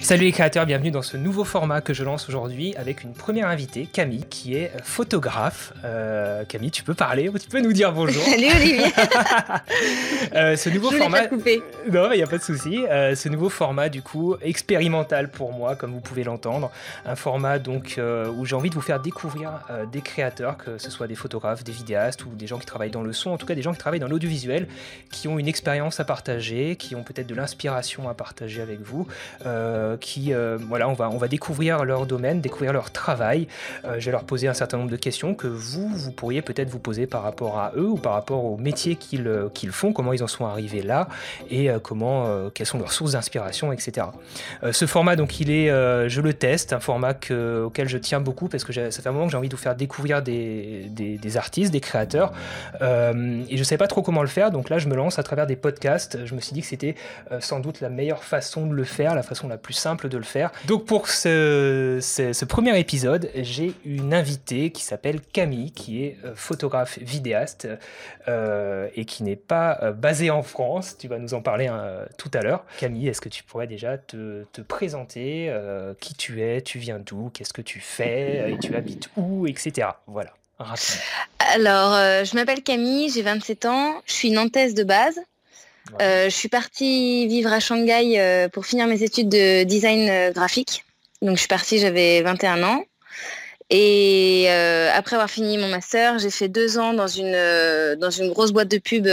Salut les créateurs, bienvenue dans ce nouveau format que je lance aujourd'hui avec une première invitée, Camille, qui est photographe. Euh, Camille, tu peux parler, tu peux nous dire bonjour? Salut Olivier. euh, ce nouveau je format. Pas couper. Non, il n'y a pas de souci. Euh, ce nouveau format, du coup, expérimental pour moi, comme vous pouvez l'entendre. Un format donc euh, où j'ai envie de vous faire découvrir euh, des créateurs, que ce soit des photographes, des vidéastes ou des gens qui travaillent dans le son, en tout cas des gens qui travaillent dans l'audiovisuel, qui ont une expérience à partager, qui ont peut-être de l'inspiration à partager avec vous. Euh, qui, euh, voilà, on va, on va découvrir leur domaine, découvrir leur travail. Euh, je vais leur poser un certain nombre de questions que vous, vous pourriez peut-être vous poser par rapport à eux ou par rapport au métier qu'ils euh, qu'ils font, comment ils en sont arrivés là et comment, quelles sont leurs sources d'inspiration, etc. ce format, donc, il est, je le teste, un format que, auquel je tiens beaucoup parce que ça fait un moment que j'ai envie de vous faire découvrir des, des, des artistes, des créateurs et je ne savais pas trop comment le faire, donc là, je me lance à travers des podcasts. Je me suis dit que c'était sans doute la meilleure façon de le faire, la façon la plus simple de le faire. Donc pour ce, ce, ce premier épisode, j'ai une invitée qui s'appelle Camille, qui est euh, photographe vidéaste euh, et qui n'est pas euh, basée en France. Tu vas nous en parler hein, tout à l'heure. Camille, est-ce que tu pourrais déjà te, te présenter euh, Qui tu es Tu viens d'où Qu'est-ce que tu fais Et tu habites où Etc. Voilà. Alors, euh, je m'appelle Camille, j'ai 27 ans, je suis nantaise de base. Euh, je suis partie vivre à Shanghai euh, pour finir mes études de design euh, graphique. Donc je suis partie, j'avais 21 ans. Et euh, après avoir fini mon master, j'ai fait deux ans dans une, dans une grosse boîte de pub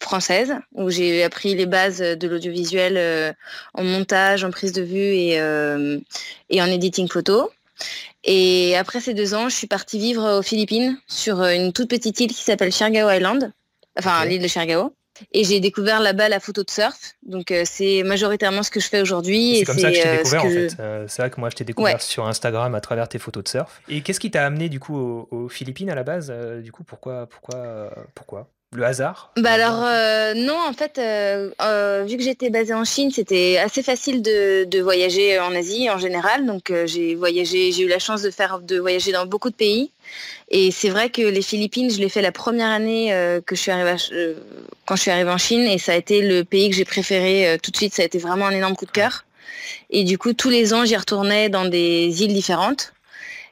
française où j'ai appris les bases de l'audiovisuel en montage, en prise de vue et, et en editing photo. Et après ces deux ans, je suis partie vivre aux Philippines sur une toute petite île qui s'appelle Siargao Island, enfin l'île de Siargao. Et j'ai découvert là-bas la photo de surf. Donc euh, c'est majoritairement ce que je fais aujourd'hui. C'est comme ça que je t'ai euh, ce découvert en je- fait. Euh, c'est vrai que moi je t'ai découvert Ouais. sur Instagram à travers tes photos de surf. Et qu'est-ce qui t'a amené du coup aux, aux Philippines à la base? Du coup, pourquoi, pourquoi, pourquoi? Le hasard Bah alors euh, non, en fait, euh, euh, vu que j'étais basée en Chine, c'était assez facile de, de voyager en Asie en général. Donc euh, j'ai voyagé, j'ai eu la chance de faire de voyager dans beaucoup de pays. Et c'est vrai que les Philippines, je l'ai fait la première année euh, que je suis arrivée à euh, quand je suis arrivée en Chine, et ça a été le pays que j'ai préféré euh, tout de suite. Ça a été vraiment un énorme coup de cœur. Et du coup, tous les ans, j'y retournais dans des îles différentes.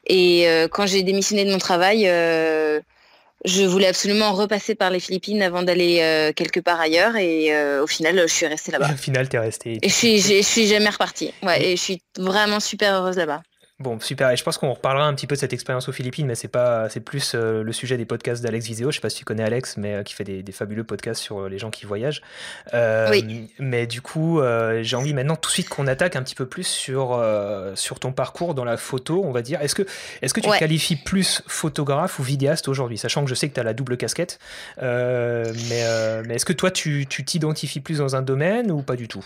Et euh, quand j'ai démissionné de mon travail, euh, je voulais absolument repasser par les Philippines avant d'aller euh, quelque part ailleurs. Et euh, au final, je suis restée là-bas. Au final, t'es resté. Et je suis, je suis jamais repartie. Ouais, et je suis vraiment super heureuse là-bas. Bon, super. Et je pense qu'on reparlera un petit peu de cette expérience aux Philippines, mais c'est pas, c'est plus euh, le sujet des podcasts d'Alex Viseo. Je sais pas si tu connais Alex, mais euh, qui fait des, des fabuleux podcasts sur euh, les gens qui voyagent. Oui. Mais du coup, j'ai envie maintenant tout de suite qu'on attaque un petit peu plus sur sur ton parcours dans la photo, on va dire. Est-ce que est-ce que tu Ouais. te qualifies plus photographe ou vidéaste aujourd'hui, sachant que je sais que tu as la double casquette. Mais mais est-ce que toi, tu tu t'identifies plus dans un domaine ou pas du tout?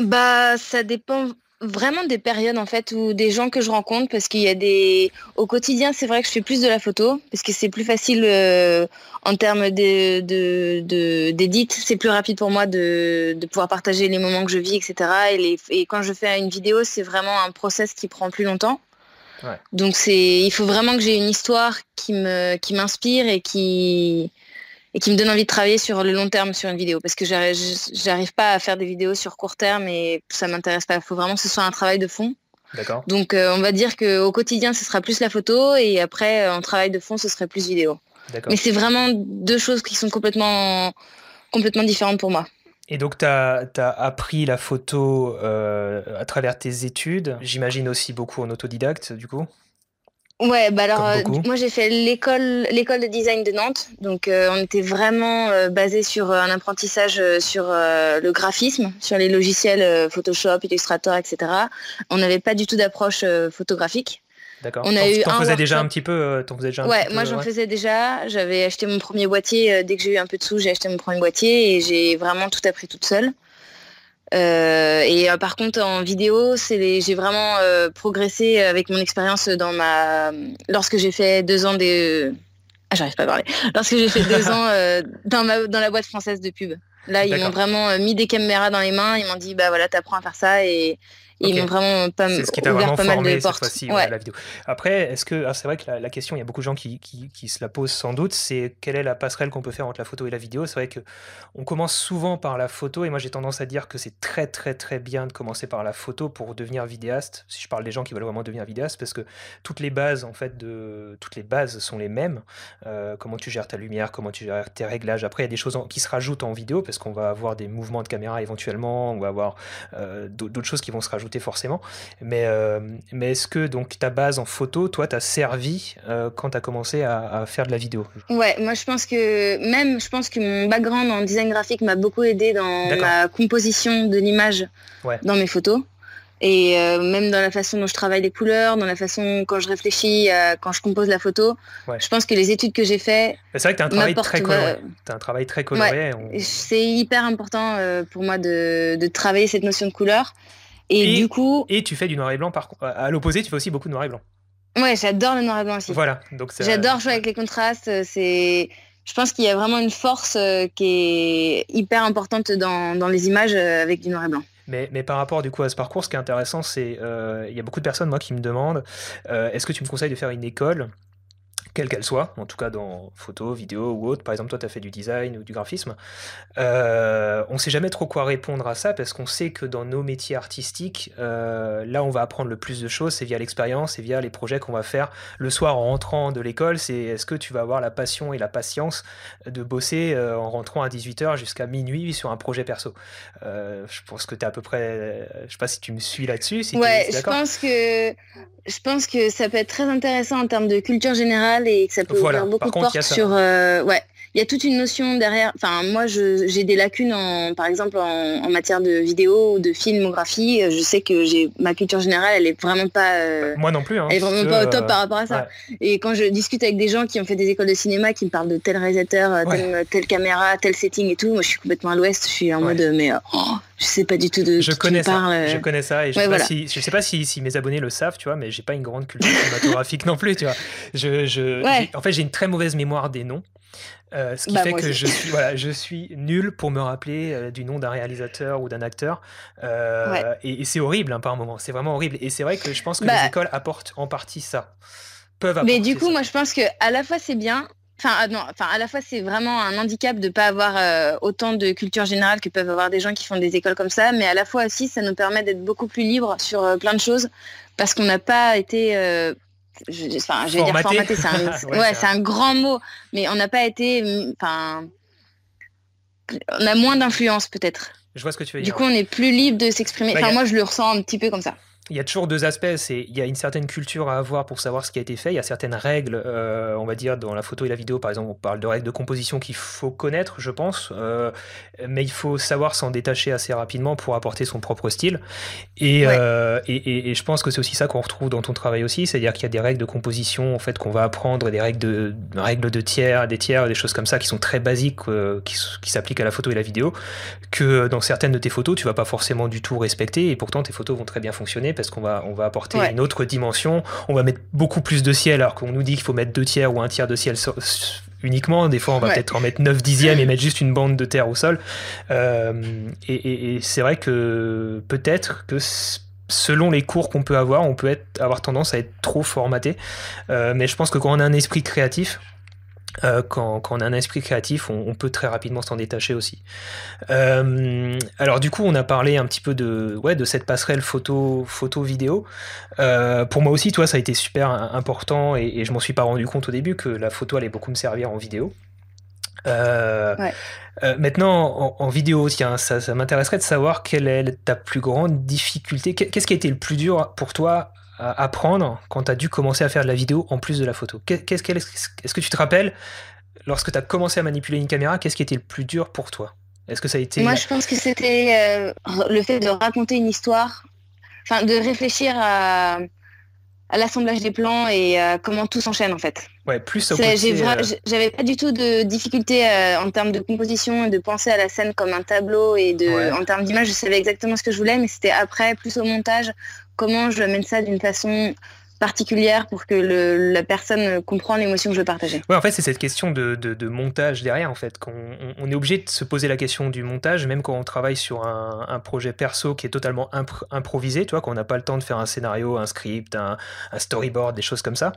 Bah, ça dépend vraiment des périodes en fait ou des gens que je rencontre parce qu'il y a des au quotidien c'est vrai que je fais plus de la photo parce que c'est plus facile euh, en termes de de c'est plus rapide pour moi de, de pouvoir partager les moments que je vis etc et, les, et quand je fais une vidéo c'est vraiment un process qui prend plus longtemps Ouais. donc c'est il faut vraiment que j'ai une histoire qui me qui m'inspire et qui et qui me donne envie de travailler sur le long terme sur une vidéo parce que j'arrive pas à faire des vidéos sur court terme et ça m'intéresse pas. Il faut vraiment que ce soit un travail de fond. D'accord. Donc euh, on va dire qu'au quotidien ce sera plus la photo et après euh, en travail de fond ce serait plus vidéo. D'accord. Mais c'est vraiment deux choses qui sont complètement complètement différentes pour moi. Et donc, tu as, appris la photo euh, à travers tes études. J'imagine aussi beaucoup en autodidacte, du coup? Ouais, bah alors euh, moi j'ai fait l'école l'école de design de Nantes, donc euh, on était vraiment euh, basé sur euh, un apprentissage euh, sur euh, le graphisme, sur les logiciels euh, Photoshop, Illustrator, etc. On n'avait pas du tout d'approche euh, photographique. D'accord. On a eu un faisais déjà un petit peu. euh, T'en faisais déjà un Ouais, petit moi j'en ouais. faisais déjà. J'avais acheté mon premier boîtier dès que j'ai eu un peu de sous, j'ai acheté mon premier boîtier et j'ai vraiment tout appris toute seule. Euh, et euh, par contre en vidéo, j'ai vraiment euh, progressé avec mon expérience dans ma lorsque j'ai fait deux ans des ah j'arrive pas à parler. Lorsque j'ai fait deux ans dans ma dans la boîte française de pub. Là ils m'ont vraiment mis des caméras dans les mains, ils m'ont dit bah voilà t'apprends à faire ça et ils m'ont vraiment pas, ce qui ouvert vraiment pas mal de portes. Cette ouais. la vidéo. Après, est-ce que c'est vrai que la, question, il y a beaucoup de gens qui, qui, qui, se la posent sans doute, c'est quelle est la passerelle qu'on peut faire entre la photo et la vidéo? C'est vrai que on commence souvent par la photo et moi j'ai tendance à dire que c'est très très très bien de commencer par la photo pour devenir vidéaste. Si je parle des gens qui veulent vraiment devenir vidéaste, parce que toutes les bases en fait de toutes les bases sont les mêmes. Euh, comment tu gères ta lumière, comment tu gères tes réglages. Après, il y a des choses qui se rajoutent en vidéo parce qu'on va avoir des mouvements de caméra éventuellement, on va avoir euh, d'autres choses qui vont se rajouter forcément. Mais, euh, mais est-ce que donc ta base en photo, toi, t'a servi euh, quand tu as commencé à, faire de la vidéo? Ouais, moi je pense que même, je pense que mon background en design graphique m'a beaucoup aidé dans la composition de l'image dans mes photos. Et même dans la façon dont je travaille les couleurs, dans la façon quand je réfléchis, quand je compose la photo, je pense que les études que j'ai fait. C'est vrai que tu as un travail très coloré. As un travail très coloré. C'est hyper important pour moi de, de, travailler cette notion de couleur. Et, du coup. Et tu fais du noir et blanc, par À l'opposé, tu fais aussi beaucoup de noir et blanc. Ouais, j'adore le noir et blanc aussi. Voilà. Donc J'adore jouer avec les contrastes. C'est. Je pense qu'il y a vraiment une force euh, qui est hyper importante dans, dans les images euh, avec du noir et blanc. Mais, mais, par rapport du coup à ce parcours, ce qui est intéressant, c'est euh, il y a beaucoup de personnes moi qui me demandent est-ce que tu me conseilles de faire une école? Quelle qu'elle soit, en tout cas dans photo, vidéo ou autre. Par exemple, toi, tu as fait du design ou du graphisme. Euh, on ne sait jamais trop quoi répondre à ça parce qu'on sait que dans nos métiers artistiques, euh, là, on va apprendre le plus de choses, c'est via l'expérience et via les projets qu'on va faire le soir en rentrant de l'école. C'est est-ce que tu vas avoir la passion et la patience de bosser euh, en rentrant à 18h jusqu'à minuit sur un projet perso? je pense que tu es à peu près. Je sais pas si tu me suis là-dessus. Si ouais, je pense que je pense que ça peut être très intéressant en termes de culture générale et que ça peut ouvrir beaucoup de portes sur. Euh, ouais, il y a toute une notion derrière. Enfin, moi, j'ai des lacunes, en, par exemple, en, matière de vidéo ou de filmographie. Je sais que j'ai ma culture générale, elle est vraiment pas. Euh, moi non plus. Hein, elle est vraiment pas au top par rapport à ça. Et quand je discute avec des gens qui ont fait des écoles de cinéma, qui me parlent de tel réalisateur, euh, telle, caméra, tel setting et tout, moi, je suis complètement à l'ouest. Je suis en mode, mais oh, je sais pas du tout de. Je connais ça. Je connais ça et je, sais, pas si, je sais pas si, si, mes abonnés le savent, tu vois, mais j'ai pas une grande culture cinématographique non plus, tu vois. Je, je En fait, j'ai une très mauvaise mémoire des noms. Euh, ce qui bah, fait que je suis, voilà, je suis nul pour me rappeler euh, du nom d'un réalisateur ou d'un acteur. Euh, et, c'est horrible hein, par moment. C'est vraiment horrible. Et c'est vrai que je pense que les bah écoles apportent en partie ça. Peuvent Mais du coup, moi, je pense que à la fois c'est bien. Enfin, non, enfin, à la fois c'est vraiment un handicap de ne pas avoir autant de culture générale que peuvent avoir des gens qui font des écoles comme ça, mais à la fois aussi ça nous permet d'être beaucoup plus libre sur plein de choses parce qu'on n'a pas été je, enfin, je vais dire formaté, c'est un, ouais, c'est un grand mot, mais on n'a pas été, enfin, on a moins d'influence peut-être. Je vois ce que tu veux dire. Du coup, on est plus libre de s'exprimer. Bah, enfin, moi, je le ressens un petit peu comme ça il y a toujours deux aspects. C'est il y a une certaine culture à avoir pour savoir ce qui a été fait. Il y a certaines règles, euh, on va dire dans la photo et la vidéo, par exemple, on parle de règles de composition qu'il faut connaître, je pense, euh, mais il faut savoir s'en détacher assez rapidement pour apporter son propre style. Et, euh, et, et, je pense que c'est aussi ça qu'on retrouve dans ton travail aussi, c'est-à-dire qu'il y a des règles de composition en fait qu'on va apprendre, des règles de règles de tiers, des tiers, des choses comme ça qui sont très basiques, qui, qui s'appliquent à la photo et la vidéo, que dans certaines de tes photos tu vas pas forcément du tout respecter, et pourtant tes photos vont très bien fonctionner parce qu'on va, on va apporter une autre dimension. On va mettre beaucoup plus de ciel, alors qu'on nous dit qu'il faut mettre deux tiers ou un tiers de ciel uniquement. Des fois, on va peut-être en mettre 9 dixièmes et mettre juste une bande de terre au sol. Euh, et, c'est vrai que peut-être que selon les cours qu'on peut avoir, on peut être, avoir tendance à être trop formaté. Euh, mais je pense que quand on a un esprit créatif, euh, quand, on a un esprit créatif, on, peut très rapidement s'en détacher aussi. Euh, alors du coup, on a parlé un petit peu de, ouais, de cette passerelle photo, photo vidéo. Euh, pour moi aussi, toi, ça a été super important et, et je m'en suis pas rendu compte au début que la photo allait beaucoup me servir en vidéo. maintenant, en, vidéo, tiens, ça, ça m'intéresserait de savoir quelle est ta plus grande difficulté. Qu'est-ce qui a été le plus dur pour toi apprendre quand tu as dû commencer à faire de la vidéo en plus de la photo. Qu'est-ce Est-ce que tu te rappelles, lorsque tu as commencé à manipuler une caméra, qu'est-ce qui était le plus dur pour toi? Est-ce que ça a été... Moi, je pense que c'était euh, le fait de raconter une histoire, enfin de réfléchir à, l'assemblage des plans et à comment tout s'enchaîne en fait. Ouais, plus au euh, J'avais pas du tout de difficulté euh, en termes de composition et de penser à la scène comme un tableau et de, en termes d'image, je savais exactement ce que je voulais, mais c'était après, plus au montage, comment je mène ça d'une façon particulière pour que la personne comprenne l'émotion que je veux partager. Ouais, en fait, c'est cette question de, montage derrière, en fait, qu'on on est obligé de se poser la question du montage, même quand on travaille sur un, projet perso qui est totalement improvisé, tu vois, qu'on n'a pas le temps de faire un scénario, un script, un, storyboard, des choses comme ça.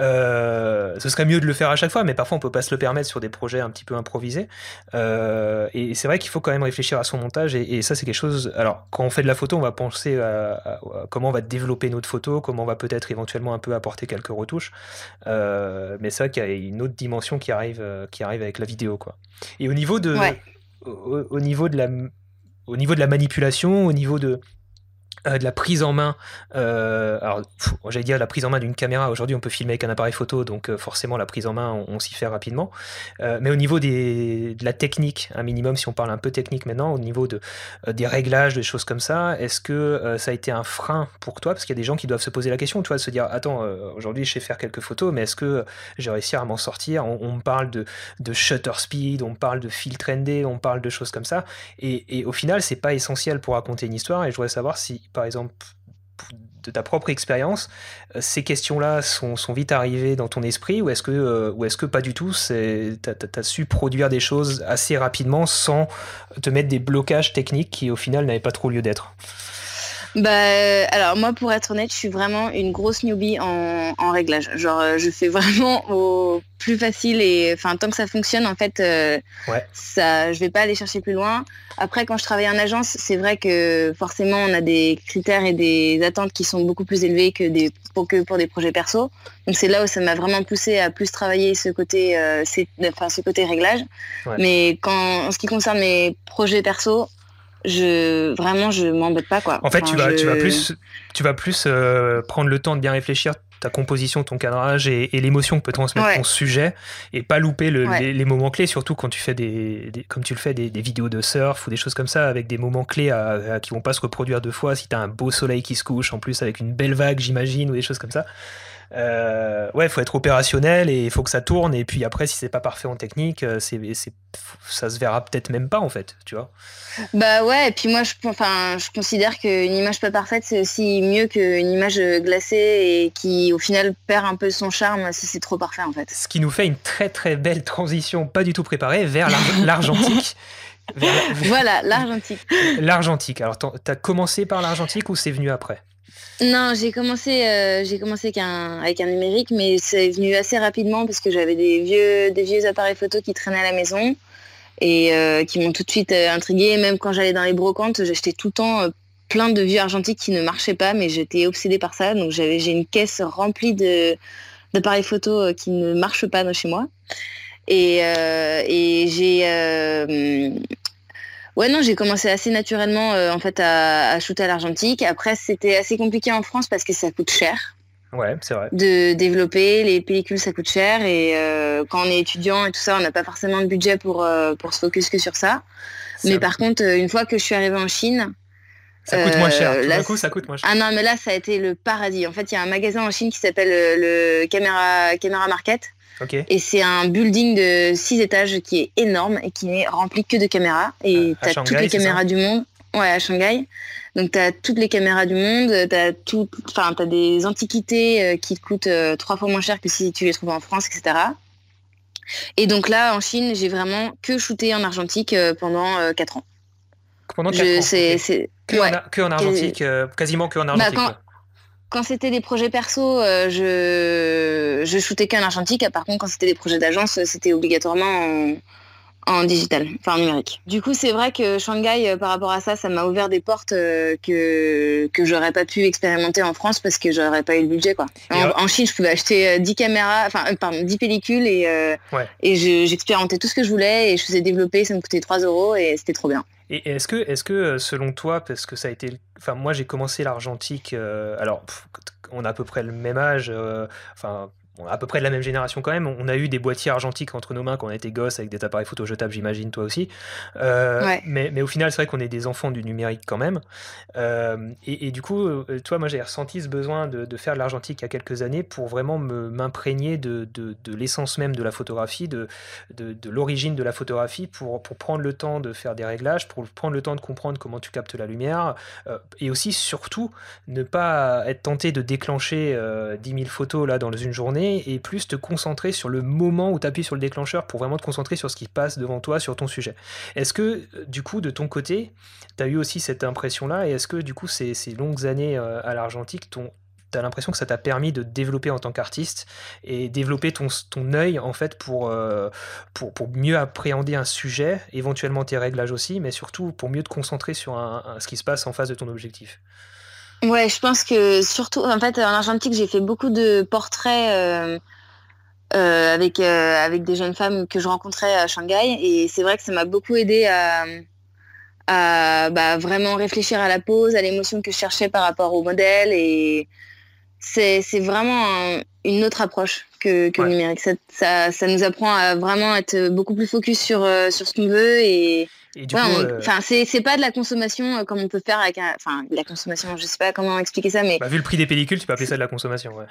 Euh, ce serait mieux de le faire à chaque fois, mais parfois on peut pas se le permettre sur des projets un petit peu improvisés. Euh, et c'est vrai qu'il faut quand même réfléchir à son montage, et, ça c'est quelque chose. Alors, quand on fait de la photo, on va penser à comment on va développer notre photo, comment on va peut-être éventuellement un peu apporter quelques retouches. Euh, mais c'est vrai qu'il y a une autre dimension qui arrive, euh, qui arrive avec la vidéo. Quoi. Et au niveau de, au, niveau de la, au niveau de la manipulation, au niveau de, euh, de la prise en main. Euh, alors, j'allais dire la prise en main d'une caméra. Aujourd'hui, on peut filmer avec un appareil photo, donc euh, forcément, la prise en main, on, s'y fait rapidement. mais au niveau de la technique, un minimum, si on parle un peu technique maintenant, au niveau de, des réglages, des choses comme ça, est-ce que ça a été un frein pour toi? Parce qu'il y a des gens qui doivent se poser la question, tu vois, de se dire Attends, aujourd'hui, je sais faire quelques photos, mais est-ce que j'ai réussi à m'en sortir? On, me parle de, de shutter speed, on parle de filtre ND, on parle de choses comme ça. Et, et au final, c'est pas essentiel pour raconter une histoire. Et je voudrais savoir si par exemple, de ta propre expérience, euh, ces questions-là sont, vite arrivées dans ton esprit ou est-ce que, euh, pas du tout Tu as, su produire des choses assez rapidement sans te mettre des blocages techniques qui au final n'avaient pas trop lieu d'être? Bah, euh, alors moi, pour être honnête, je suis vraiment une grosse newbie en, en réglage. Genre, euh, je fais vraiment au plus facile et enfin tant que ça fonctionne, en fait, euh, ouais. ça, je vais pas aller chercher plus loin. Après, quand je travaille en agence, c'est vrai que forcément, on a des critères et des attentes qui sont beaucoup plus élevés que des pour que pour des projets perso. Donc c'est là où ça m'a vraiment poussé à plus travailler ce côté, euh, enfin ce côté réglage. Ouais. Mais quand en ce qui concerne mes projets perso, je vraiment je m'embête pas quoi. En fait, tu vas tu vas plus tu vas plus euh, prendre le temps de bien réfléchir ta composition, ton cadrage et, l'émotion que peut transmettre ton sujet et pas louper les, moments clés, surtout quand tu fais des, comme tu le fais des, vidéos de surf ou des choses comme ça avec des moments clés à, qui vont pas se reproduire deux fois. Si tu as un beau soleil qui se couche en plus avec une belle vague, j'imagine, ou des choses comme ça. Euh, ouais, il faut être opérationnel et il faut que ça tourne. Et puis après, si c'est pas parfait en technique, euh, c'est, ça se verra peut-être même pas en fait, tu vois. Bah ouais, et puis moi, je, enfin, je considère qu'une image pas parfaite, c'est aussi mieux qu'une image glacée et qui au final perd un peu son charme si c'est trop parfait en fait. Ce qui nous fait une très très belle transition, pas du tout préparée, vers l'argentique. Voilà, l'argentique. L'argentique. Alors, t'as commencé par l'argentique ou c'est venu après? Non, j'ai commencé, euh, j'ai commencé avec un, avec un numérique, mais c'est venu assez rapidement parce que j'avais des vieux, des vieux appareils photo qui traînaient à la maison et euh, qui m'ont tout de suite euh, intriguée. Même quand j'allais dans les brocantes, j'achetais tout le temps plein de vieux argentiques qui ne marchaient pas, mais j'étais obsédée par ça. Donc j'avais, j'ai une caisse remplie de, d'appareils photo qui ne marchent pas chez moi. Et, et j'ai Ouais, non, j'ai commencé assez naturellement euh, en fait à, shooter à l'argentique. Après, c'était assez compliqué en France parce que ça coûte cher. Ouais, c'est vrai. De développer les pellicules, ça coûte cher et euh, quand on est étudiant et tout ça, on n'a pas forcément de budget pour euh, pour se focus que sur ça. Mais par contre, une fois que je suis arrivée en Chine, ça coûte moins cher. Tout là, coup, ça coûte moins cher. Ah non, mais là, ça a été le paradis. En fait, il y a un magasin en Chine qui s'appelle le Camera, Camera Market. Et c'est un building de 6 étages qui est énorme et qui n'est rempli que de caméras. Et tu as toutes les caméras du monde. Ouais, à Shanghai. Donc tu as toutes les caméras du monde, tu as, tout, as des antiquités euh, qui te coûtent euh, trois fois moins cher que si tu les trouves en France, etc. Et donc là, en Chine, j'ai vraiment que shooté en argentique euh, pendant 4 ans. Pendant 4 ans c'est, que, en, argentique, quasiment que en bah, argentique quand c'était des projets perso, euh, je, je shootais qu'un argentique. Par contre, quand c'était des projets d'agence, c'était obligatoirement en, digital, enfin en numérique. Du coup, c'est vrai que Shanghai, euh, par rapport à ça, ça m'a ouvert des portes euh, que, que j'aurais pas pu expérimenter en France parce que j'aurais pas eu le budget. Quoi. En, Chine, je pouvais acheter 10 caméras, enfin, pardon, 10 pellicules et, et j'expérimentais tout ce que je voulais et je faisais développer, ça me coûtait 3 euros et c'était trop bien. Et est-ce que, est que, selon toi, parce que ça a été. Enfin, moi, j'ai commencé l'argentique. alors, on a à peu près le même âge. enfin, à peu près de la même génération quand même. On a eu des boîtiers argentiques entre nos mains quand on était gosses avec des appareils photo jetables, j'imagine, toi aussi. Euh, mais, mais, au final, c'est vrai qu'on est des enfants du numérique quand même. Euh, et, du coup, euh, toi, moi, j'ai ressenti ce besoin de, faire de l'argentique il y a quelques années pour vraiment m'imprégner de, de, de l'essence même de la photographie, de, de, l'origine de la photographie, pour, pour prendre le temps de faire des réglages, pour prendre le temps de comprendre comment tu captes la lumière, et aussi, surtout, ne pas être tenté de déclencher 10 000 photos là dans une journée et plus te concentrer sur le moment où tu appuies sur le déclencheur pour vraiment te concentrer sur ce qui passe devant toi, sur ton sujet. Est-ce que, euh, du coup, de ton côté, tu as eu aussi cette impression-là et est-ce que, du coup, ces, longues années euh, à l'argentique tu as l'impression que ça t'a permis de développer en tant qu'artiste et développer ton, œil en fait euh, pour, pour, mieux appréhender un sujet, éventuellement tes réglages aussi, mais surtout pour mieux te concentrer sur ce qui se passe en face de ton objectif? Ouais, je pense que surtout, en fait, en argentique, j'ai fait beaucoup de portraits euh, euh, avec, euh, avec des jeunes femmes que je rencontrais à Shanghai. Et c'est vrai que ça m'a beaucoup aidé à, à bah, vraiment réfléchir à la pose, à l'émotion que je cherchais par rapport au modèle. Et c'est vraiment une autre approche que, que le numérique. Ça, ça, ça, nous apprend à vraiment être beaucoup plus focus sur, sur ce qu'on veut et euh, enfin, c'est pas de la consommation euh, comme on peut faire avec enfin la consommation, je sais pas comment expliquer ça, mais bah, vu le prix des pellicules, tu peux appeler ça de la consommation, ouais.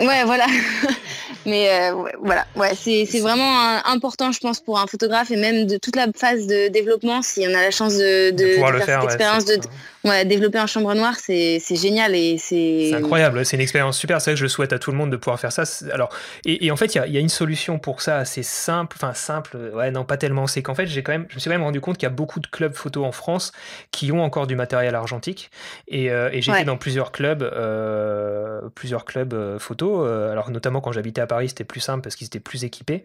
ouais, voilà. mais euh, voilà, ouais, c'est vraiment important, je pense, pour un photographe et même de toute la phase de développement, si on a la chance de, de, faire, cette expérience de, ouais, développer en chambre noire, c'est génial et c'est. Incroyable, c'est une expérience super. C'est vrai que je souhaite à tout le monde de pouvoir faire ça. Alors, et, en fait, il y, y a, une solution pour ça assez simple, enfin simple, ouais, non, pas tellement. C'est qu'en fait, j'ai quand même, je me suis quand même rendu compte il y a beaucoup de clubs photo en France qui ont encore du matériel argentique. Et, euh, et j'étais dans plusieurs clubs, euh, plusieurs clubs euh, photo. alors notamment quand j'habitais à Paris, c'était plus simple parce qu'ils étaient plus équipés.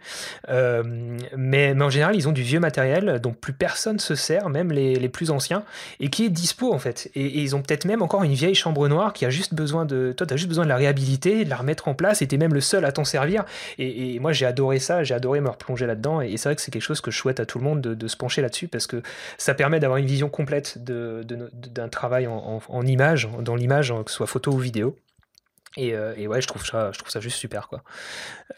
mais, mais, en général, ils ont du vieux matériel dont plus personne se sert, même les, les plus anciens, et qui est dispo en fait. Et, ils ont peut-être même encore une vieille chambre noire qui a juste besoin de. Toi, tu as juste besoin de la réhabiliter, de la remettre en place, et tu es même le seul à t'en servir. Et, moi, j'ai adoré ça, j'ai adoré me replonger là-dedans. Et, c'est vrai que c'est quelque chose que je souhaite à tout le monde de, de se pencher là-dessus parce que ça permet d'avoir une vision complète d'un travail en, image, dans l'image, que ce soit photo ou vidéo. Et, euh, ouais, je trouve ça, je trouve ça juste super, quoi.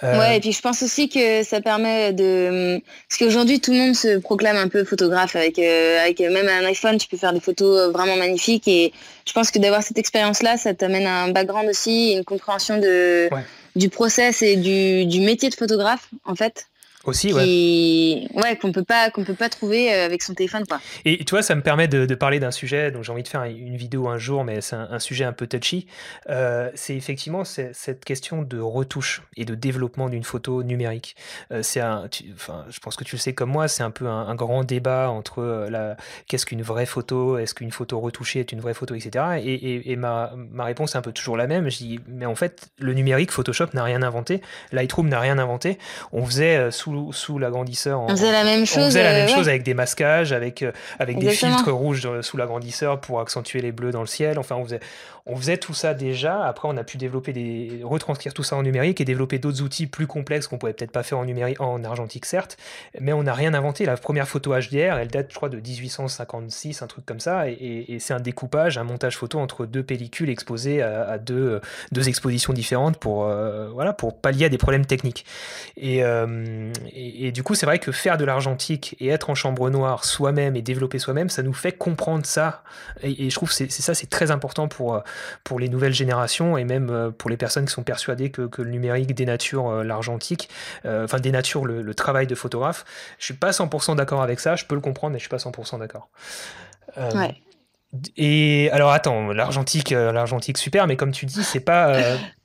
Euh, ouais, et puis je pense aussi que ça permet de, parce qu'aujourd'hui tout le monde se proclame un peu photographe avec, euh, avec même un iPhone, tu peux faire des photos vraiment magnifiques. Et je pense que d'avoir cette expérience-là, ça t'amène un background aussi, une compréhension de, du process et du, du métier de photographe, en fait. Aussi, ouais. Ouais, qu'on peut pas qu'on peut pas trouver euh, avec son téléphone, quoi. Et tu vois, ça me permet de, parler d'un sujet dont j'ai envie de faire une vidéo un jour, mais c'est un, sujet un peu touchy. Euh, c'est effectivement cette question de retouche et de développement d'une photo numérique. Euh, c'est un, enfin, je pense que tu le sais comme moi, c'est un peu un, grand débat entre la qu'est-ce qu'une vraie photo, est-ce qu'une photo retouchée est une vraie photo, etc. Et, et, ma, ma réponse est un peu toujours la même. Je dis, mais en fait, le numérique, Photoshop n'a rien inventé, Lightroom n'a rien inventé. On faisait sous sous, l'agrandisseur. On faisait la même chose. On faisait la même euh, chose avec des masquages, avec, euh, avec des filtres rouges sous l'agrandisseur pour accentuer les bleus dans le ciel. Enfin, on faisait, on faisait tout ça déjà. Après, on a pu développer des, retranscrire tout ça en numérique et développer d'autres outils plus complexes qu'on pouvait peut-être pas faire en numérique, en argentique certes, mais on n'a rien inventé. La première photo HDR, elle date, je crois, de 1856, un truc comme ça, et, c'est un découpage, un montage photo entre deux pellicules exposées à, deux, deux, expositions différentes pour, euh, voilà, pour pallier à des problèmes techniques. Et, euh, et, du coup, c'est vrai que faire de l'argentique et être en chambre noire soi-même et développer soi-même, ça nous fait comprendre ça. Et, je trouve c'est ça, c'est très important pour pour les nouvelles générations et même euh, pour les personnes qui sont persuadées que, le numérique dénature euh, l'argentique, euh, enfin dénature le, travail de photographe. Je suis pas 100% d'accord avec ça, je peux le comprendre, mais je suis pas 100% d'accord. Et alors attends, l'argentique, l'argentique super, mais comme tu dis, c'est pas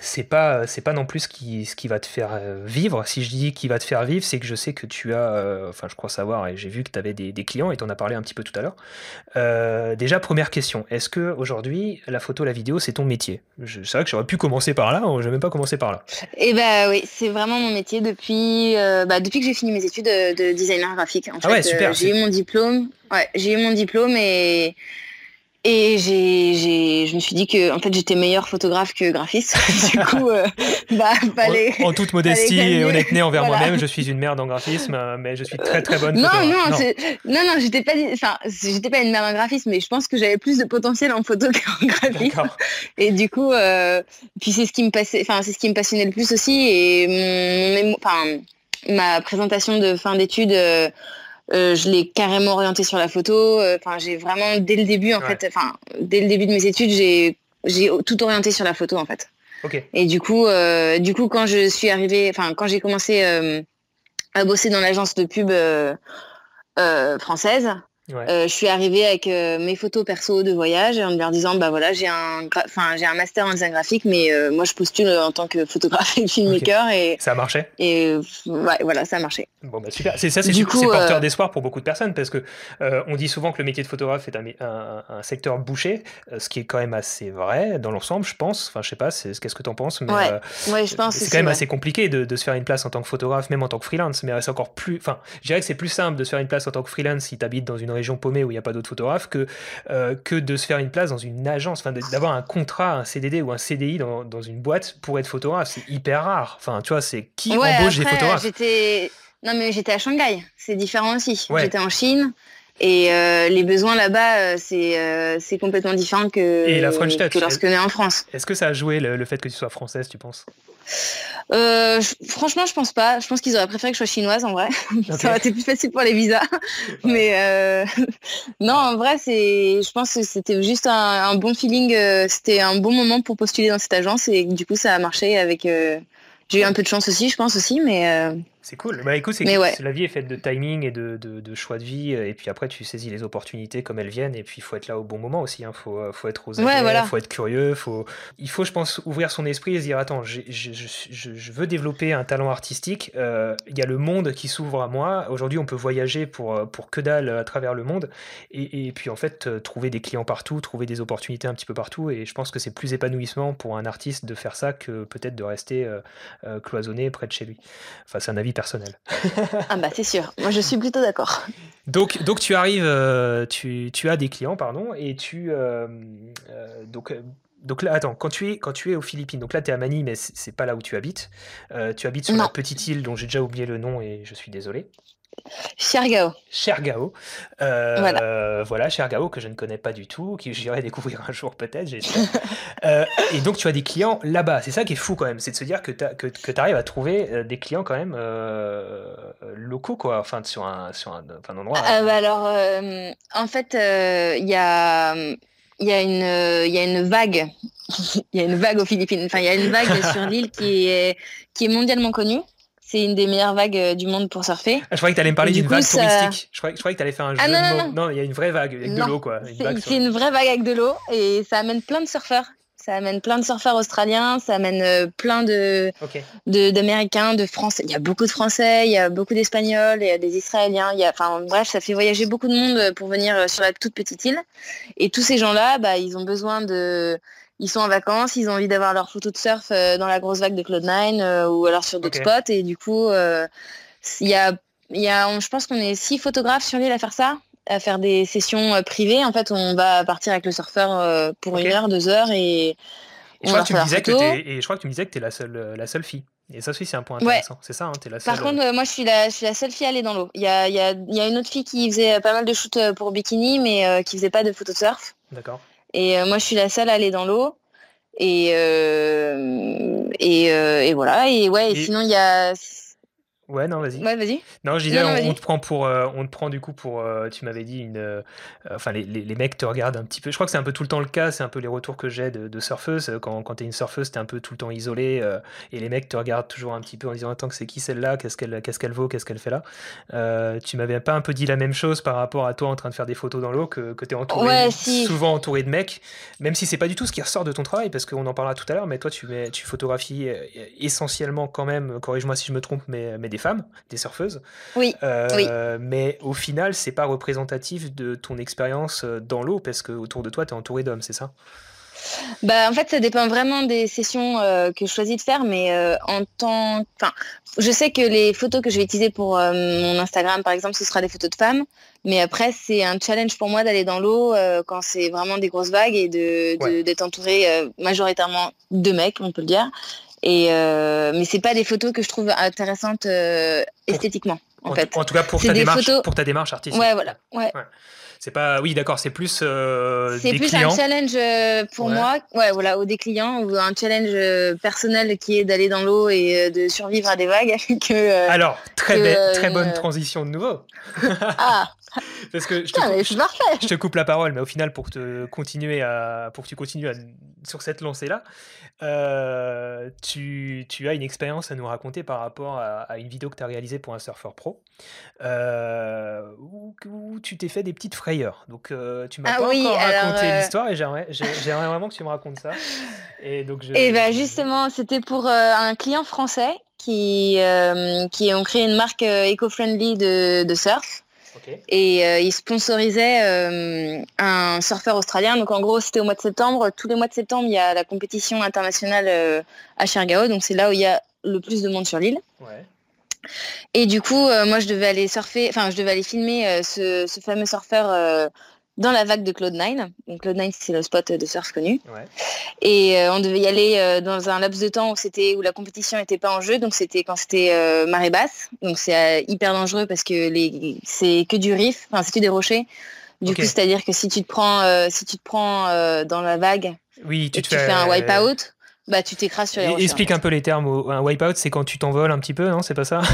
c'est pas c'est pas non plus ce qui, ce qui va te faire euh, vivre. Si je dis qui va te faire vivre, c'est que je sais que tu as, euh, enfin je crois savoir et j'ai vu que tu avais des, clients et tu en as parlé un petit peu tout à l'heure. Euh, déjà première question, est-ce que aujourd'hui la photo, la vidéo, c'est ton métier? C'est vrai que j'aurais pu commencer par là, je vais même pas commencer par là. Eh ben oui, c'est vraiment mon métier depuis bah, depuis que j'ai fini mes études de, designer graphique. En ah ouais, super. j'ai eu mon diplôme. Ouais, j'ai eu mon diplôme et Et j'ai, je me suis dit que en fait j'étais meilleure photographe que graphiste. du coup, euh, bah, fallait, en, toute modestie et honnêteté envers moi-même, je suis une merde en graphisme, mais je suis très très bonne. Non, non, non, non, non, j'étais pas, enfin, j'étais pas une merde en graphisme, mais je pense que j'avais plus de potentiel en photo qu'en graphisme. Et du coup, euh, puis c'est ce qui me passait, enfin, c'est ce qui me passionnait le plus aussi. Et mon, enfin, ma présentation de fin d'études. Euh, euh, je l'ai carrément orienté sur la photo. Euh, enfin, j'ai vraiment dès le début en fait, enfin dès le début de mes études, j'ai j'ai tout orienté sur la photo en fait. Et du coup, euh, du coup, quand je suis arrivée, enfin quand j'ai commencé à bosser dans l'agence de pub française, euh, je suis arrivée avec euh, mes photos perso de voyage en leur disant bah voilà j'ai un enfin j'ai un master en design graphique mais euh, moi je postule en tant que photographe et filmmaker et ça a marché? et voilà ça a marché. Bon bah super. C'est ça c'est porteur d'espoir pour beaucoup de personnes parce que on dit souvent que le métier de photographe est un, un, secteur bouché ce qui est quand même assez vrai dans l'ensemble je pense. Enfin je sais pas qu'est-ce que tu en penses mais ouais. je pense c'est quand même assez compliqué de, de, se faire une place en tant que photographe même en tant que freelance mais c'est encore plus enfin je dirais que c'est plus simple de se faire une place en tant que freelance si tu habites dans une région paumée où il n'y a pas d'autres photographes que, euh, que de se faire une place dans une agence, enfin, d'avoir un contrat, un CDD ou un CDI dans, dans une boîte pour être photographe. C'est hyper rare. Enfin, tu vois, c'est qui embauche des photographes? j'étais... Non, mais j'étais à Shanghai. C'est différent aussi. J'étais en Chine. Et euh, les besoins là-bas, euh, c'est c'est complètement différent que, et la French Touch, que lorsqu'on est en France. Est-ce que ça a joué le, le fait que tu sois française, tu penses? Euh, franchement, je pense pas. Je pense qu'ils auraient préféré que je sois chinoise en vrai. ça aurait été plus facile pour les visas. Mais euh, non, en vrai, c'est. Je pense que c'était juste un, bon feeling. Euh, c'était un bon moment pour postuler dans cette agence et du coup, ça a marché avec. J'ai eu un peu de chance aussi, je pense aussi, mais. C'est cool. Bah écoute, c'est la vie est faite de timing et de, de, choix de vie. Et puis après, tu saisis les opportunités comme elles viennent. Et puis, il faut être là au bon moment aussi. Il hein. faut, euh, faut être aux il faut être curieux. Faut... Il faut, je pense, ouvrir son esprit et se dire Attends, je, je, je, veux développer un talent artistique. Euh, il y a le monde qui s'ouvre à moi. Aujourd'hui, on peut voyager pour, euh, pour que dalle à travers le monde. Et, et puis, en fait, trouver des clients partout, trouver des opportunités un petit peu partout. Et je pense que c'est plus épanouissement pour un artiste de faire ça que peut-être de rester cloisonné près de chez lui. Enfin, c'est un avis personnel. ah bah c'est sûr, moi je suis plutôt d'accord. Donc, donc tu arrives, euh, tu, tu, as des clients, pardon, et tu... Euh, euh, donc, donc là, attends, quand tu es, quand tu es aux Philippines, donc là tu es à Manille, mais c'est pas là où tu habites. tu habites sur une petite île dont j'ai déjà oublié le nom et je suis désolé. Chergao. Chergao. Euh, voilà. voilà, Chergao, que je ne connais pas du tout, qui j'irai découvrir un jour peut-être, j'espère. Euh, et donc, tu as des clients là-bas. C'est ça qui est fou quand même, c'est de se dire que tu que, que arrives à trouver euh, des clients quand même locaux, quoi, enfin, sur un, sur un, endroit. Bah alors, en fait, il y a. Il y, a une, il y a une vague, il y a une vague aux Philippines, enfin il y a une vague sur l'île qui est, qui est mondialement connue c'est une des meilleures vagues euh, du monde pour surfer. Ah, je croyais que tu allais me parler d'une vague touristique. Je croyais, je croyais que tu allais faire un ah, jeu non, non, non. il y a une vraie vague avec de l'eau, quoi. C'est une vraie vague avec de l'eau et ça amène plein de surfeurs. Ça amène plein de surfeurs australiens, ça amène euh, plein de d'Américains, de, Français. Il y a beaucoup de Français, il y a beaucoup d'Espagnols, il y a des Israéliens. Il y a, enfin bref, ça fait voyager beaucoup de monde pour venir sur la toute petite île. Et tous ces gens-là, bah, ils ont besoin de ils sont en vacances, ils ont envie d'avoir leur photo de surf euh, dans la grosse vague de Cloud9 euh, ou alors sur d'autres spots. Et du coup, euh, il y a, y a, je pense qu'on est six photographes sur l'île à faire ça, à faire des sessions privées. En fait, on va partir avec le surfeur pour une heure, deux heures et, je crois, que tu me disais que et je crois que tu me disais que tu es la seule, la seule fille. Et ça aussi, c'est un point intéressant. C'est ça, hein, es la seule. Par contre, moi, je suis, la, je suis la seule fille à aller dans l'eau. Il y a, y, a, y a, une autre fille qui faisait pas mal de shoots pour bikini, mais qui faisait pas de photo de surf. D'accord. Et euh, moi, je suis la seule à aller dans l'eau. Et, euh, et, euh, et, voilà. Et ouais, et sinon, il y a Ouais, non, vas-y. Ouais, vas-y. Non, je disais, on, te prend pour, euh, on te prend du coup pour, euh, tu m'avais dit une, euh, enfin les, les, mecs te regardent un petit peu. Je crois que c'est un peu tout le temps le cas. C'est un peu les retours que j'ai de, de surfeuses. Quand, quand t'es une surfeuse, t'es un peu tout le temps isolé et les mecs te regardent toujours un petit peu en disant attends que c'est qui celle-là, qu'est-ce qu'elle, qu'est-ce qu'elle vaut, qu'est-ce qu'elle fait là? tu m'avais pas un peu dit la même chose par rapport à toi en train de faire des photos dans l'eau que, que t'es entouré, souvent entouré de mecs, même si c'est pas du tout ce qui ressort de ton travail parce qu'on en parlera tout à l'heure. Mais toi, tu mets, tu photographies essentiellement quand même, corrige-moi si je me trompe, mais, mais des femmes, des surfeuses. Oui, euh, Mais au final, c'est pas représentatif de ton expérience euh, dans l'eau parce que autour de toi, tu es entouré d'hommes, c'est ça? Bah, en fait, ça dépend vraiment des sessions euh, que je choisis de faire, mais euh, en temps, enfin, je sais que les photos que je vais utiliser pour euh, mon Instagram, par exemple, ce sera des photos de femmes, mais après, c'est un challenge pour moi d'aller dans l'eau quand c'est vraiment des grosses vagues et de d'être entouré majoritairement de mecs, on peut le dire. Et mais c'est pas des photos que je trouve intéressantes esthétiquement. En, fait. en tout cas pour ta démarche, pour ta démarche artistique. Ouais, voilà. Ouais. C'est pas, oui, d'accord, c'est plus euh, C'est plus un challenge euh, pour moi, ouais, voilà, ou des clients, ou un challenge euh, personnel qui est d'aller dans l'eau et de survivre à des vagues. que, Alors, très, très bonne transition de nouveau. ah. Parce que je te, coupe, je te, coupe la parole, mais au final, pour, te continuer à, pour que tu continues sur cette lancée-là, euh, tu, tu, as une expérience à nous raconter par rapport à, une vidéo que tu as réalisée pour un surfeur pro, euh, où, tu t'es fait des petites frayeurs. Donc, euh, tu m'as ah pas encore raconté l'histoire et j'aimerais vraiment que tu me racontes ça. Et donc, et ben justement, c'était pour un client français qui, qui ont créé une marque éco-friendly de, de surf. Et euh, il sponsorisait euh, un surfeur australien. Donc en gros, c'était au mois de septembre. Tous les mois de septembre, il y a la compétition internationale euh, à Chergao. Donc c'est là où il y a le plus de monde sur l'île. Et du coup, moi, je devais aller surfer, enfin, je devais aller filmer ce, fameux surfeur dans la vague de Cloud9. Donc Cloud9, c'est le spot de surf connu. Et euh, on devait y aller euh, dans un laps de temps où c'était où la compétition n'était pas en jeu. Donc c'était quand c'était euh, marée basse. Donc c'est hyper dangereux parce que les c'est que du riff, enfin c'est que des rochers. Du coup, c'est-à-dire que si tu te prends si tu te prends dans la vague, oui, tu, te fais... un wipe out bah, tu t'écrases sur les Explique un peu les termes. Un wipeout, c'est quand tu t'envoles un petit peu, non C'est pas ça?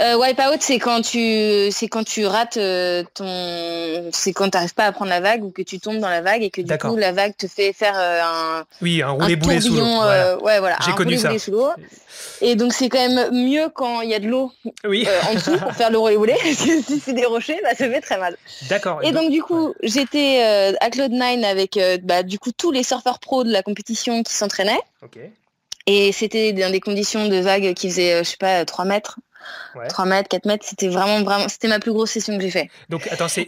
Euh, Wipeout, c'est quand tu, c'est quand tu rates euh, ton, c'est quand tu n'arrives pas à prendre la vague ou que tu tombes dans la vague et que du coup la vague te fait faire euh, un. Oui, un roulé boulet sous l'eau. Euh, ouais, voilà. J'ai connu ça. Sous. Et donc c'est quand même mieux quand il y a de l'eau oui. en dessous pour faire le roulé boulet, parce que si c'est des rochers, bah, ça fait très mal. D'accord. Et donc du coup, j'étais à Cloud9 avec bah, du coup tous les surfeurs pros de la compétition qui s'entraînaient. Et c'était dans des conditions de vague qui faisaient, euh, je sais pas, 3 mètres. 3 mètres, 4 mètres, c'était vraiment, vraiment, c'était ma plus grosse session que j'ai fait. Donc, attends, c'est,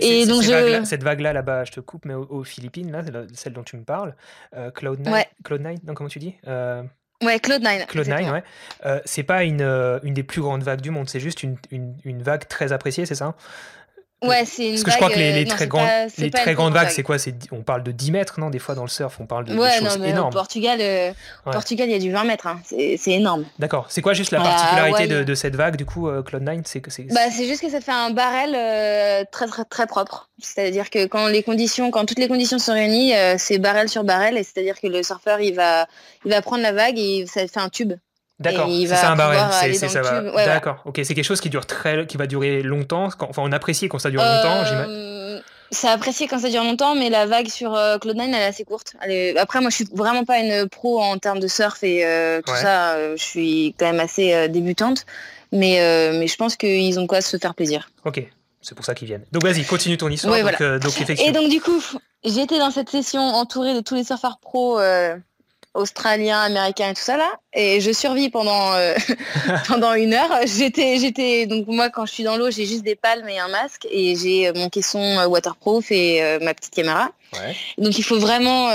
cette vague-là, là-bas, je te coupe, mais aux, Philippines, là, celle dont tu me parles, euh, Cloud9, Cloud9, non, comment tu dis euh... Ouais, Cloud9. Cloud9, ouais. Euh, c'est pas une, une des plus grandes vagues du monde, c'est juste une, une, une vague très appréciée, c'est ça? Ouais, c'est une Parce que je crois que les, très, grandes, les très grandes vagues, c'est quoi? On parle de 10 mètres, non Des fois dans le surf, on parle de, ouais, choses non, mais énormes. Au Portugal, euh, Portugal, il y a du 20 mètres. Hein. C'est énorme. D'accord. C'est quoi juste la particularité de, de, cette vague, du coup, euh, Cloud9 C'est bah, juste que ça fait un barrel euh, très, très, très propre. C'est-à-dire que quand, les conditions, quand toutes les conditions sont réunies, c'est barrel sur barrel. Et c'est-à-dire que le surfeur, il va, il va prendre la vague et ça fait un tube. D'accord, c'est ça un barème. C'est, ça va. D'accord, ok, c'est quelque chose qui dure très, qui va durer longtemps. enfin, on apprécie quand ça dure longtemps. Euh, c'est apprécié quand ça dure longtemps, mais la vague sur euh, Cloud9 elle est assez courte. Après, moi, je suis vraiment pas une pro en termes de surf et euh, tout ça. je suis quand même assez débutante, mais mais je pense qu'ils ont quoi se faire plaisir. Ok, c'est pour ça qu'ils viennent. Donc vas-y, continue ton histoire. Et donc du coup, j'étais dans cette session entourée de tous les surfeurs pros australien, américain et tout ça là. Et je survis pendant euh, pendant une heure. J'étais j'étais donc moi quand je suis dans l'eau j'ai juste des palmes et un masque et j'ai euh, mon caisson euh, waterproof et ma petite caméra. Donc il faut vraiment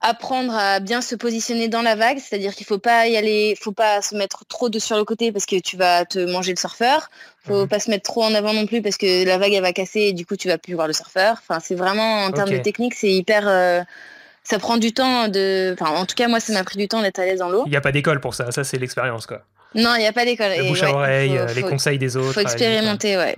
apprendre à bien se positionner dans la vague, c'est-à-dire qu'il faut pas y aller, faut pas se mettre trop de sur le côté parce que tu vas te manger le surfeur. Faut mhm. pas se mettre trop en avant non plus parce que la vague elle va casser et du coup tu vas plus voir le surfeur. Enfin c'est vraiment en termes de technique c'est hyper ça prend du temps de. Enfin, en tout cas, moi, ça m'a pris du temps d'être à l'aise dans l'eau. Il n'y a pas d'école pour ça, ça, c'est l'expérience, quoi. Non, il n'y a pas d'école. Le bouche à oreille, les conseils des autres. Il faut expérimenter, ouais.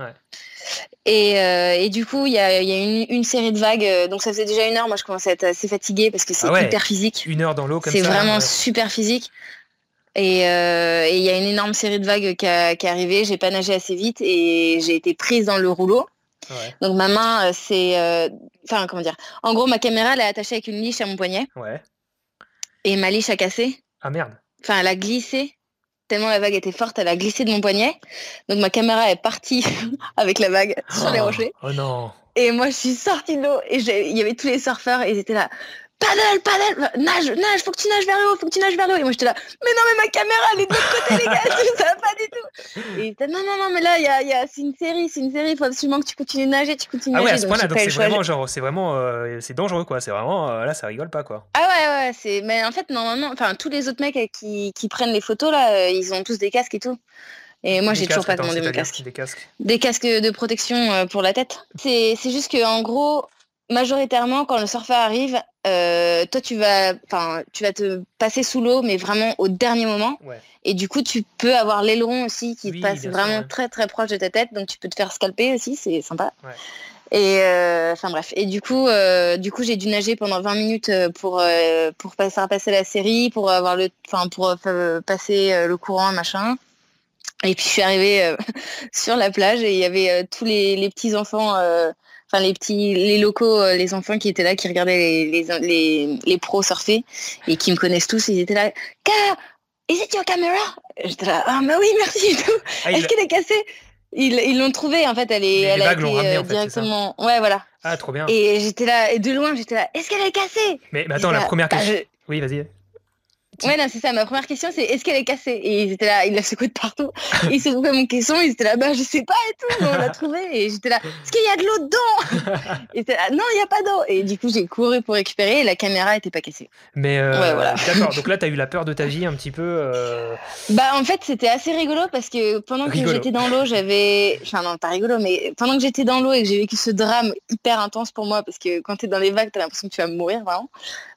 Et, euh, et, du coup, il y a, y a une, une, série de vagues. Euh, donc, ça faisait déjà une heure. Moi, je commençais à être assez fatiguée parce que c'est ah hyper physique. Une heure dans l'eau comme ça. C'est vraiment super physique. Euh, et il y a une énorme série de vagues qui, a, qui est arrivée. J'ai pas nagé assez vite et j'ai été prise dans le rouleau. Donc ma main, euh, c'est, euh, enfin comment dire? En gros, ma caméra, elle est attachée avec une liche à mon poignet. Ouais. Et ma liche a cassé. Ah merde. Enfin, elle a glissé. Tellement la vague était forte, elle a glissé de mon poignet. Donc ma caméra est partie avec la vague sur les oh. rochers. Oh non. Et moi, je suis sortie de l'eau et il y avait tous les surfeurs et ils étaient là. Paddle, paddle, nage, nage, faut que tu nages vers le haut, faut que tu nages vers le haut. Et moi, j'étais là, mais non, mais ma caméra, elle est de l'autre côté, les gars, ça va pas du tout. Et il non, non, non, mais là, y a, y a, c'est une série, c'est une série, il faut absolument que tu continues de nager, tu continues de nager. Ah ouais, à ce point-là, donc c'est vraiment, genre, c'est vraiment, euh, c'est dangereux, quoi. C'est vraiment, euh, là, ça rigole pas, quoi. Ah ouais, ouais, c'est, mais en fait, normalement, enfin, tous les autres mecs qui, qui prennent les photos, là, euh, ils ont tous des casques et tout. Et moi, j'ai toujours pas demandé mon casque. Des casques? Des casques de protection pour la tête. C'est juste que en gros, majoritairement, quand le surfeur arrive, euh, toi, tu vas, tu vas te passer sous l'eau, mais vraiment au dernier moment. Et du coup, tu peux avoir l'aileron aussi qui passe vraiment très très proche de ta tête, donc tu peux te faire scalper aussi, c'est sympa. Et euh, enfin bref. Et du coup, euh, du coup, j'ai dû nager pendant 20 minutes pour pour passer, passer la série, pour avoir le, enfin pour passer le courant, machin. Et puis je suis arrivée sur la plage et il y avait tous les, les petits enfants enfin les petits, les locaux, euh, les enfants qui étaient là, qui regardaient les, les, les, pros surfer et qui me connaissent tous, ils étaient là, is it your camera? J'étais là, ah mais oui, merci et tout. Ah, Est-ce qu'elle est cassée? Ils l'ont trouvée en fait, elle est, elle a été euh, directement. ouais, voilà. Ah, trop bien. Et j'étais là, et de loin, j'étais là, est-ce qu'elle est cassée? Mais, attends, la première bah, question. Oui, vas-y. Ouais, non, c'est ça. Ma première question, c'est est-ce qu'elle est cassée? Et ils étaient là, ils la secouaient de partout. Ils se trouvaient mon caisson, ils étaient là, bah, je sais pas et tout, mais on l'a trouvé. Et j'étais là, est-ce qu'il y a de l'eau dedans? Et là, non, il n'y a pas d'eau. Et du coup, j'ai couru pour récupérer et la caméra était pas cassée. Mais euh, d'accord, donc là, tu as eu la peur de ta vie un petit peu. Euh... Bah, en fait, c'était assez rigolo parce que pendant que j'étais dans l'eau, j'avais. Enfin, non, pas rigolo, mais pendant que j'étais dans l'eau et que j'ai vécu ce drame hyper intense pour moi, parce que quand tu es dans les vagues, tu as l'impression que tu vas mourir, vraiment.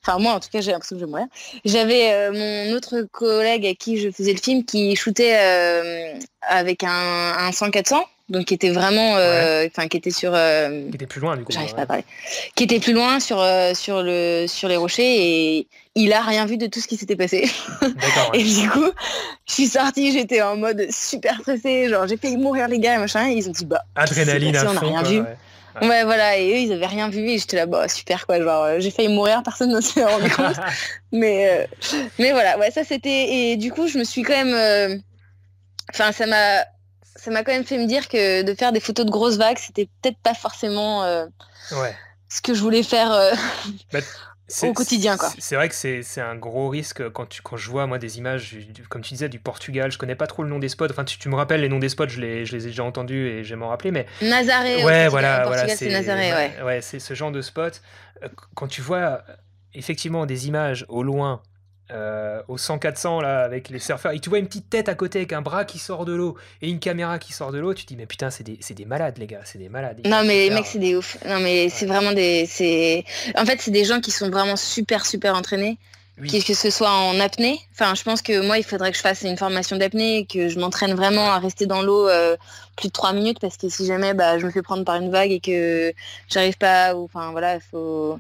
Enfin, moi, en tout cas, j'ai l'impression que je vais mourir. J'avais euh, mon autre collègue à qui je faisais le film qui shootait euh, avec un, un 100-400 donc qui était vraiment euh, enfin qui était sur qui était plus loin du coup j'arrive pas à parler. Qui était plus loin sur sur le sur les rochers et il a rien vu de tout ce qui s'était passé. Et du coup je suis sortie j'étais en mode super stressée genre j'ai fait mourir les gars et machin et ils ont dit bah adrénaline à on a rien vu. Ouais. Voilà, et eux, ils avaient rien vu, et j'étais là, bah, super, quoi, genre, euh, j'ai failli mourir, personne ne s'est rendu compte. mais, euh, mais voilà, ouais, ça c'était, et du coup, je me suis quand même, euh, enfin, ça m'a, ça m'a quand même fait me dire que de faire des photos de grosses vagues, c'était peut-être pas forcément ouais. ce que je voulais faire. Bah, au quotidien. Quoi. C'est vrai que c'est un gros risque quand, tu, quand je vois moi des images, comme tu disais, du Portugal. Je connais pas trop le nom des spots. Enfin, tu, me rappelles les noms des spots, je les, je les ai déjà entendus et je m'en rappeler. Mais... Nazaré. Ouais, voilà. voilà c'est Nazaré, ouais. ouais c'est ce genre de spot. Euh, quand tu vois effectivement des images au loin euh, au 100-400 là avec les surfeurs. Et tu vois une petite tête à côté avec un bras qui sort de l'eau et une caméra qui sort de l'eau tu te dis mais putain c'est des, des, malades les gars c'est des malades. Non mais les mecs c'est des ouf. Non mais c'est vraiment des c'est en fait c'est des gens qui sont vraiment super super entraînés que ce soit en apnée. Enfin je pense que moi il faudrait que je fasse une formation d'apnée que je m'entraîne vraiment à rester dans l'eau euh, plus de 3 minutes parce que si jamais bah, je me fais prendre par une vague et que j'arrive pas ou enfin voilà il faut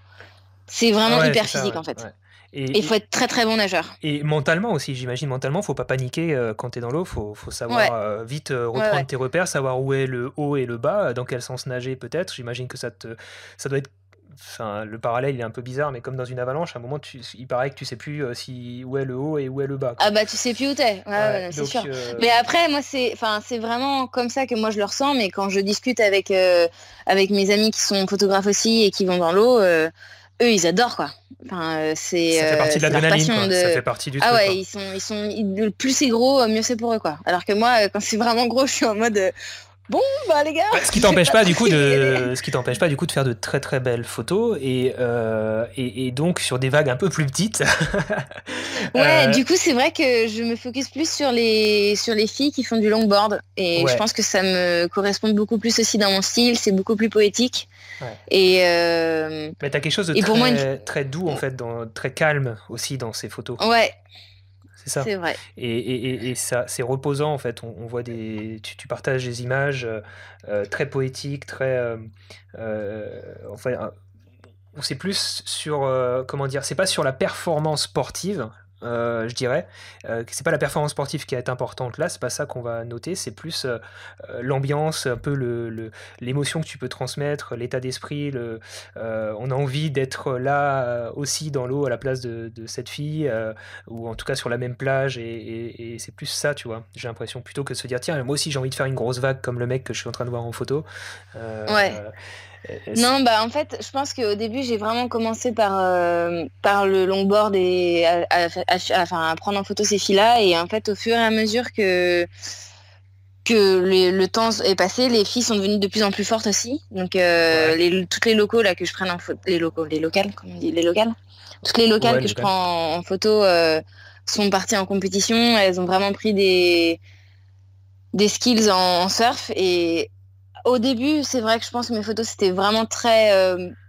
c'est vraiment hyper physique en fait il faut être très très bon nageur. Et mentalement aussi, j'imagine, mentalement, faut pas paniquer euh, quand tu es dans l'eau, faut, faut savoir euh, vite euh, reprendre tes repères, savoir où est le haut et le bas, dans quel sens nager peut-être. J'imagine que ça, te, ça doit être Enfin, le parallèle il est un peu bizarre, mais comme dans une avalanche, à un moment, tu, il paraît que tu sais plus si où est le haut et où est le bas. Ah bah tu sais plus où t'es, ouais, c'est sûr. Mais après, moi c'est, enfin c'est vraiment comme ça que moi je le ressens. Mais quand je discute avec avec mes amis qui sont photographes aussi et qui vont dans l'eau, eux ils adorent quoi. Enfin, euh, c'est, ça fait partie de euh, l'adrénaline, de... ça fait partie du ah ouais, ils sont, ils sont, plus c'est gros, mieux c'est pour eux, quoi. Alors que moi, quand c'est vraiment gros, je suis en mode, bon, bah les gars. ce qui t'empêche pas du coup de, ce qui t'empêche pas du coup de faire de très très belles photos et, euh, et, donc sur des vagues un peu plus petites. ouais, du coup c'est vrai que je me focus plus sur les sur les filles qui font du longboard et je pense que ça me correspond beaucoup plus aussi dans mon style, c'est beaucoup plus poétique. Et euh... Mais t'as quelque chose de très, très doux en fait, dans, très calme aussi dans ces photos. Ouais. C'est ça. C'est vrai. Et, et, et, ça, c'est reposant en fait. On, voit des, tu, partages des images euh, euh, très poétiques, très, euh enfin, c'est plus sur, comment dire, c'est pas sur la performance sportive, euh, je dirais. Euh, c'est pas la performance sportive qui est importante là, c'est pas ça qu'on va noter, c'est plus euh, l'ambiance, un peu le, l'émotion que tu peux transmettre, l'état d'esprit. Le, on a envie d'être là aussi dans l'eau à la place de, cette fille, ou en tout cas sur la même plage, et, c'est plus ça, tu vois. J'ai l'impression plutôt que de se dire tiens, moi aussi j'ai envie de faire une grosse vague comme le mec que je suis en train de voir en photo. ouais. Non, bah en fait, je pense qu'au début, j'ai vraiment commencé par, par le longboard et à, prendre en photo ces filles-là. Et en fait, au fur et à mesure que que le temps est passé, les filles sont devenues de plus en plus fortes aussi. Donc les, toutes les locaux là que je prenne en photo, les locaux, les locales, comme on dit, les locales, toutes les locales que je prends en, photo sont parties en compétition. Elles ont vraiment pris des des skills en, surf et au début, c'est vrai que je pense que mes photos c'était vraiment très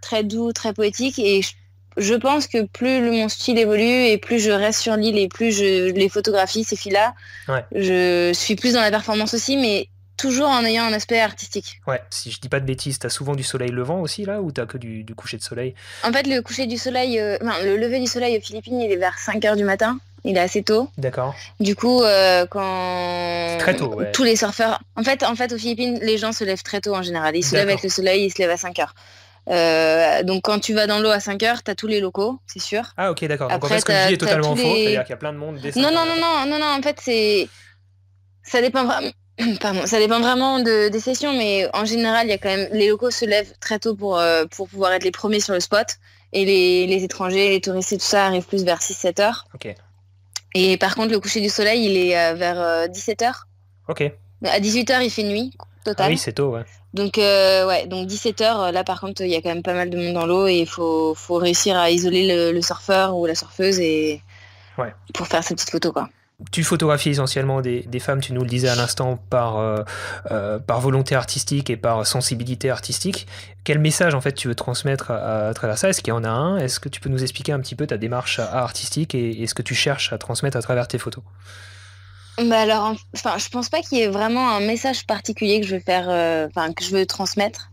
très doux, très poétique et je, pense que plus mon style évolue et plus je reste sur l'île et plus je les photographie ces filles-là, je suis plus dans la performance aussi, mais toujours en ayant un aspect artistique. Ouais, si je dis pas de bêtises, t'as souvent du soleil levant aussi là ou t'as que du, coucher de soleil? En fait, le coucher du soleil, euh, le lever du soleil aux Philippines, il est vers 5 heures du matin. Il est assez tôt. D'accord. Du coup, euh, quand très tôt, tous les surfeurs, en fait, en fait, aux Philippines, les gens se lèvent très tôt en général. Ils se lèvent avec le soleil, ils se lèvent à 5 heures. Euh, donc quand tu vas dans l'eau à 5 heures, tu as tous les locaux, c'est sûr. Ah ok d'accord. Donc en fait ce que je dis est totalement faux, c'est-à-dire qu'il y a plein de monde Non non non non non non en fait c'est ça dépend vraiment Pardon, ça dépend vraiment de, des sessions, mais en général, il y a quand même les locaux se lèvent très tôt pour, euh, pour pouvoir être les premiers sur le spot, et les, les étrangers, les touristes et tout ça arrivent plus vers 6-7 heures. Ok. Et par contre, le coucher du soleil, il est euh, vers 17 euh. Ok. À 18 heures, il fait nuit total. Ah oui, c'est tôt, ouais. Donc ouais, donc 17 heures, là par contre, il y a quand même pas mal de monde dans l'eau et il faut, faut réussir à isoler le, le surfeur ou la surfeuse et ouais. pour faire ces petites photos quoi tu photographies essentiellement des, femmes, tu nous le disais à l'instant, par, euh, euh, par volonté artistique et par sensibilité artistique. Quel message en fait tu veux transmettre à, travers ça? Est-ce qu'il y en a un? Est-ce que tu peux nous expliquer un petit peu ta démarche artistique et, ce que tu cherches à transmettre à travers tes photos? Bah alors, enfin, je pense pas qu'il y ait vraiment un message particulier que je veux faire, euh, enfin que je veux transmettre,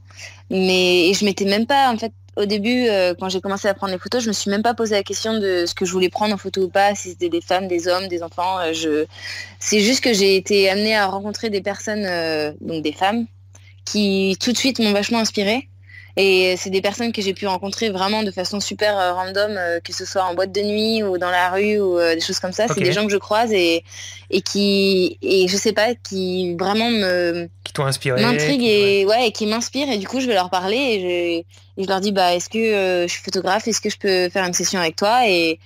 mais je m'étais même pas en fait au début, euh, quand j'ai commencé à prendre les photos, je me suis même pas posé la question de ce que je voulais prendre en photo ou pas, si c'était des femmes, des hommes, des enfants. Euh, je... C'est juste que j'ai été amenée à rencontrer des personnes, euh, donc des femmes, qui tout de suite m'ont vachement inspirée. Et c'est des personnes que j'ai pu rencontrer vraiment de façon super random, que ce soit en boîte de nuit ou dans la rue ou des choses comme ça. C'est des gens que je croise et, et qui, et je sais pas, qui vraiment me... Qui t'ont inspiré. M'intriguent et, ouais. et qui m'inspirent. Et du coup, je vais leur parler et je, leur dis, bah, est-ce que euh, je suis photographe Est-ce que je peux faire une session avec toi? Et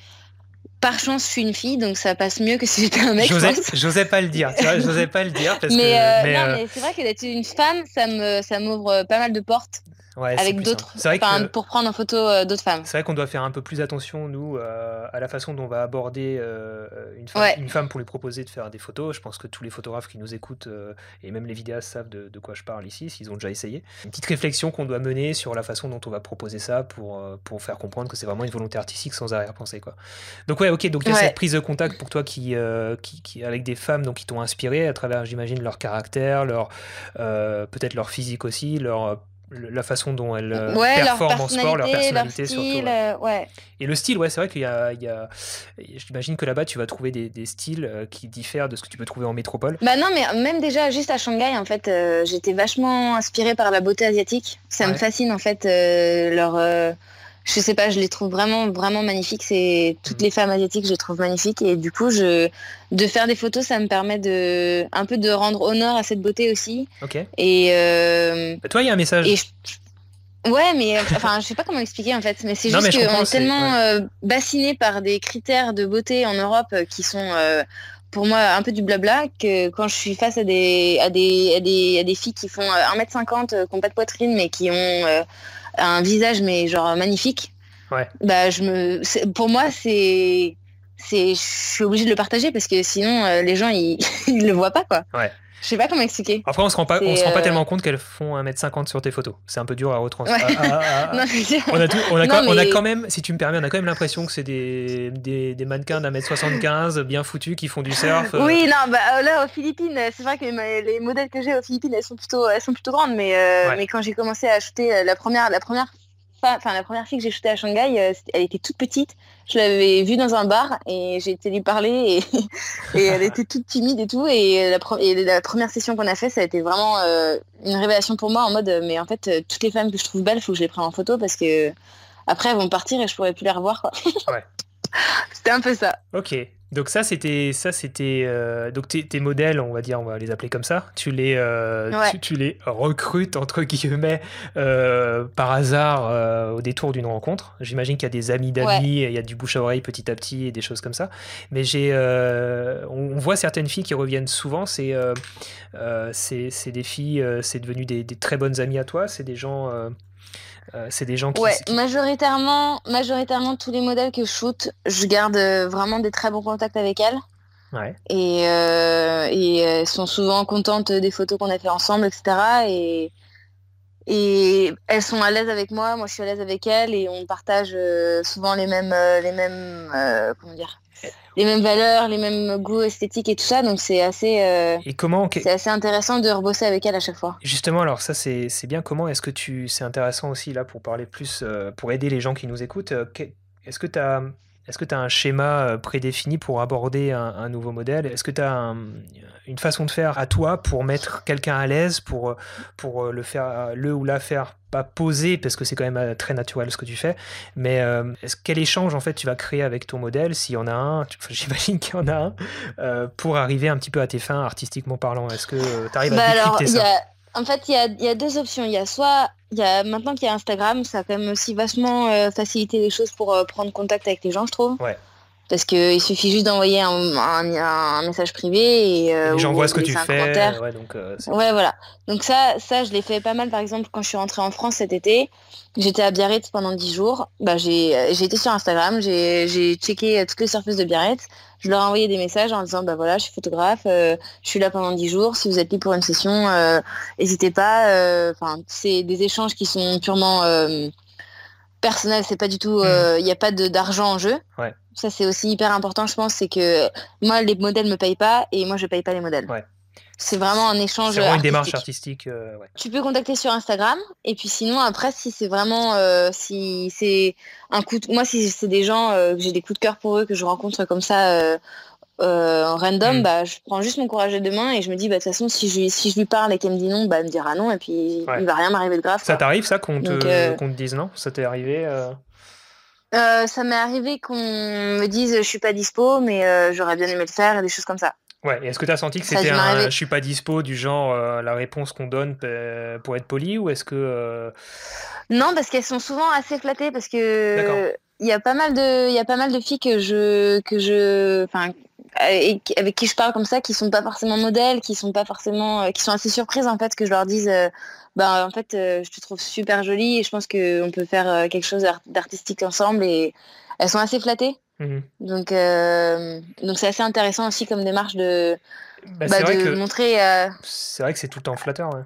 par chance, je suis une fille, donc ça passe mieux que si j'étais un mec. J'osais pas le dire, tu vois, j'osais pas le dire. Parce mais, que, euh, non, euh, mais c'est vrai que d'être une femme, ça me, ça m'ouvre pas mal de portes avec d'autres, pour prendre en photo euh, d'autres femmes. C'est vrai qu'on doit faire un peu plus attention, nous, euh, à la façon dont on va aborder euh, une, femme, une, femme, pour lui proposer de faire des photos. Je pense que tous les photographes qui nous écoutent, et même les vidéastes, savent de, quoi je parle ici, s'ils ont déjà essayé. Une petite réflexion qu'on doit mener sur la façon dont on va proposer ça pour, pour faire comprendre que c'est vraiment une volonté artistique sans arrière-pensée. Quoi. Donc ouais, ok, donc il y a cette prise de contact pour toi qui, qui, qui avec des femmes donc, qui t'ont inspiré à travers, j'imagine, leur caractère, leur peut-être leur physique aussi, leur la façon dont elles euh, performent en sport, leur personnalité surtout. Euh, ouais. Et le style, ouais, c'est vrai qu'il y a, il y a j'imagine que là-bas tu vas trouver des, des, styles euh, qui diffèrent de ce que tu peux trouver en métropole. Bah non, mais même déjà juste à Shanghai, en fait, j'étais vachement inspirée par la beauté asiatique. Ça me fascine en fait leur je sais pas, je les trouve vraiment, vraiment magnifiques. C'est toutes mm. les femmes asiatiques, je les trouve magnifiques. Et du coup, je, de faire des photos, ça me permet de, un peu de rendre honneur à cette beauté aussi. Ok. Et euh, bah, toi, il y a un message. Ouais, mais enfin, je sais pas comment expliquer en fait, mais c'est juste qu'on est tellement euh, bassiné par des critères de beauté en Europe euh, qui sont pour moi un peu du blabla que quand je suis face à des, à des, à des, à des filles qui font 1m50, qui n'ont pas de poitrine, mais qui ont un visage mais genre magnifique. Ouais. Bah je me, pour moi c'est, c'est, je suis obligée de le partager parce que sinon euh, les gens ils, ils le voient pas quoi. Ouais. Je sais pas comment expliquer. Après, on se rend pas, on se rend pas euh, tellement compte qu'elles font 1m50 sur tes photos. C'est un peu dur à retranscrire. on, a on, a quand, on a quand même, si tu me permets, on a quand même l'impression que c'est des, des, des, mannequins d'un mètre 75 bien foutus qui font du surf. Euh. Oui, non, bah là aux Philippines, c'est vrai que les modèles que j'ai aux Philippines, elles sont plutôt, elles sont plutôt grandes, mais, euh, mais quand j'ai commencé à acheter la première, la première enfin la première fille que j'ai shootée à Shanghai, euh, elle était toute petite. Je l'avais vue dans un bar et j'ai été lui parler et, elle était toute timide et tout. Et la, la première session qu'on a fait, ça a été vraiment euh, une révélation pour moi en mode, mais en fait, euh, toutes les femmes que je trouve belles, il faut que je les prenne en photo parce que après elles vont partir et je pourrais plus les revoir. Ouais. C'était un peu ça. Ok. Donc ça c'était ça c'était euh, donc tes, tes, modèles on va dire on va les appeler comme ça tu les euh, tu, les recrutes entre guillemets euh, par hasard au détour d'une rencontre. J'imagine qu'il y a des amis d'amis il y a du bouche à oreille petit à petit et des choses comme ça. Mais j'ai on, voit certaines filles qui reviennent souvent c'est c'est des filles c'est devenu des, des, très bonnes amies à toi c'est des gens euh, c'est des gens qui. Ouais, majoritairement, majoritairement, tous les modèles que je shoot, je garde euh, vraiment des très bons contacts avec elles. Ouais. Et, euh, et elles sont souvent contentes des photos qu'on a fait ensemble, etc. Et, et elles sont à l'aise avec moi, moi je suis à l'aise avec elles et on partage souvent les mêmes, les mêmes, comment dire, les mêmes valeurs, les mêmes goûts esthétiques et tout ça. Donc c'est assez, euh, et comment, c'est assez intéressant de rebosser avec elle à chaque fois. Justement, alors ça c'est, bien. Comment est-ce que tu, c'est intéressant aussi là pour parler plus, euh, pour aider les gens qui nous écoutent. Euh, est-ce que tu as est-ce que tu as un schéma prédéfini pour aborder un, nouveau modèle? Est-ce que tu as une façon de faire à toi pour mettre quelqu'un à l'aise, pour, pour le faire, le ou la faire pas poser parce que c'est quand même euh, très naturel ce que tu fais, mais euh, est-ce, quel échange en fait tu vas créer avec ton modèle s'il y en a un, j'imagine qu'il y en a un, euh, pour arriver un petit peu à tes fins artistiquement parlant? Est-ce que tu arrives à bah décrypter ça? En fait, il y a, y a, deux options. Il y a soit, il y a, maintenant qu'il y a Instagram, ça a quand même aussi vachement facilité les choses pour prendre contact avec les gens, je trouve. Ouais parce qu'il suffit juste d'envoyer un, message privé et, euh, j'envoie ce que tu fais. Ouais, donc, euh, ouais, voilà. Donc ça, ça, je l'ai fait pas mal. Par exemple, quand je suis rentrée en France cet été, j'étais à Biarritz pendant 10 jours. Bah, j'ai été sur Instagram, j'ai checké toutes les surfaces de Biarritz. Je leur ai envoyé des messages en disant, bah voilà, je suis photographe, euh, je suis là pendant 10 jours. Si vous êtes libre pour une session, n'hésitez pas. Enfin, c'est des échanges qui sont purement personnels. C'est pas du tout, mmh. il n'y a pas d'argent en jeu. Ouais. Ça, c'est aussi hyper important, je pense, c'est que moi, les modèles me payent pas et moi, je paye pas les modèles. C'est vraiment un échange. C'est vraiment une démarche artistique. Euh, tu peux contacter sur Instagram et puis sinon après si c'est vraiment euh, si c'est un coup de... moi si c'est des gens euh, que j'ai des coups de cœur pour eux que je rencontre comme ça en random mm. bah je prends juste mon courage à deux mains et je me dis bah de toute façon si je si je lui parle et qu'elle me dit non bah elle me dira non et puis il va rien m'arriver de grave. Ça t'arrive ça qu'on te, te dise non? Ça t'est arrivé ça m'est arrivé qu'on me dise je suis pas dispo, mais j'aurais bien aimé le faire et des choses comme ça. Ouais, est-ce que tu as senti que c'était un je suis pas dispo du genre euh, la réponse qu'on donne pour être poli ou est-ce que. Non, parce qu'elles sont souvent assez flattées parce que il y a pas mal de il y a pas mal de filles que je que je enfin avec qui je parle comme ça qui sont pas forcément modèles qui sont pas forcément qui sont assez surprises en fait que je leur dise bah, en fait, euh, je te trouve super jolie et je pense qu'on peut faire euh, quelque chose d'artistique ensemble et elles sont assez flattées. Mmh donc, euh, donc c'est assez intéressant aussi comme démarche de, bah, bah, de montrer. C'est vrai que c'est tout le temps flatteur. Ouais.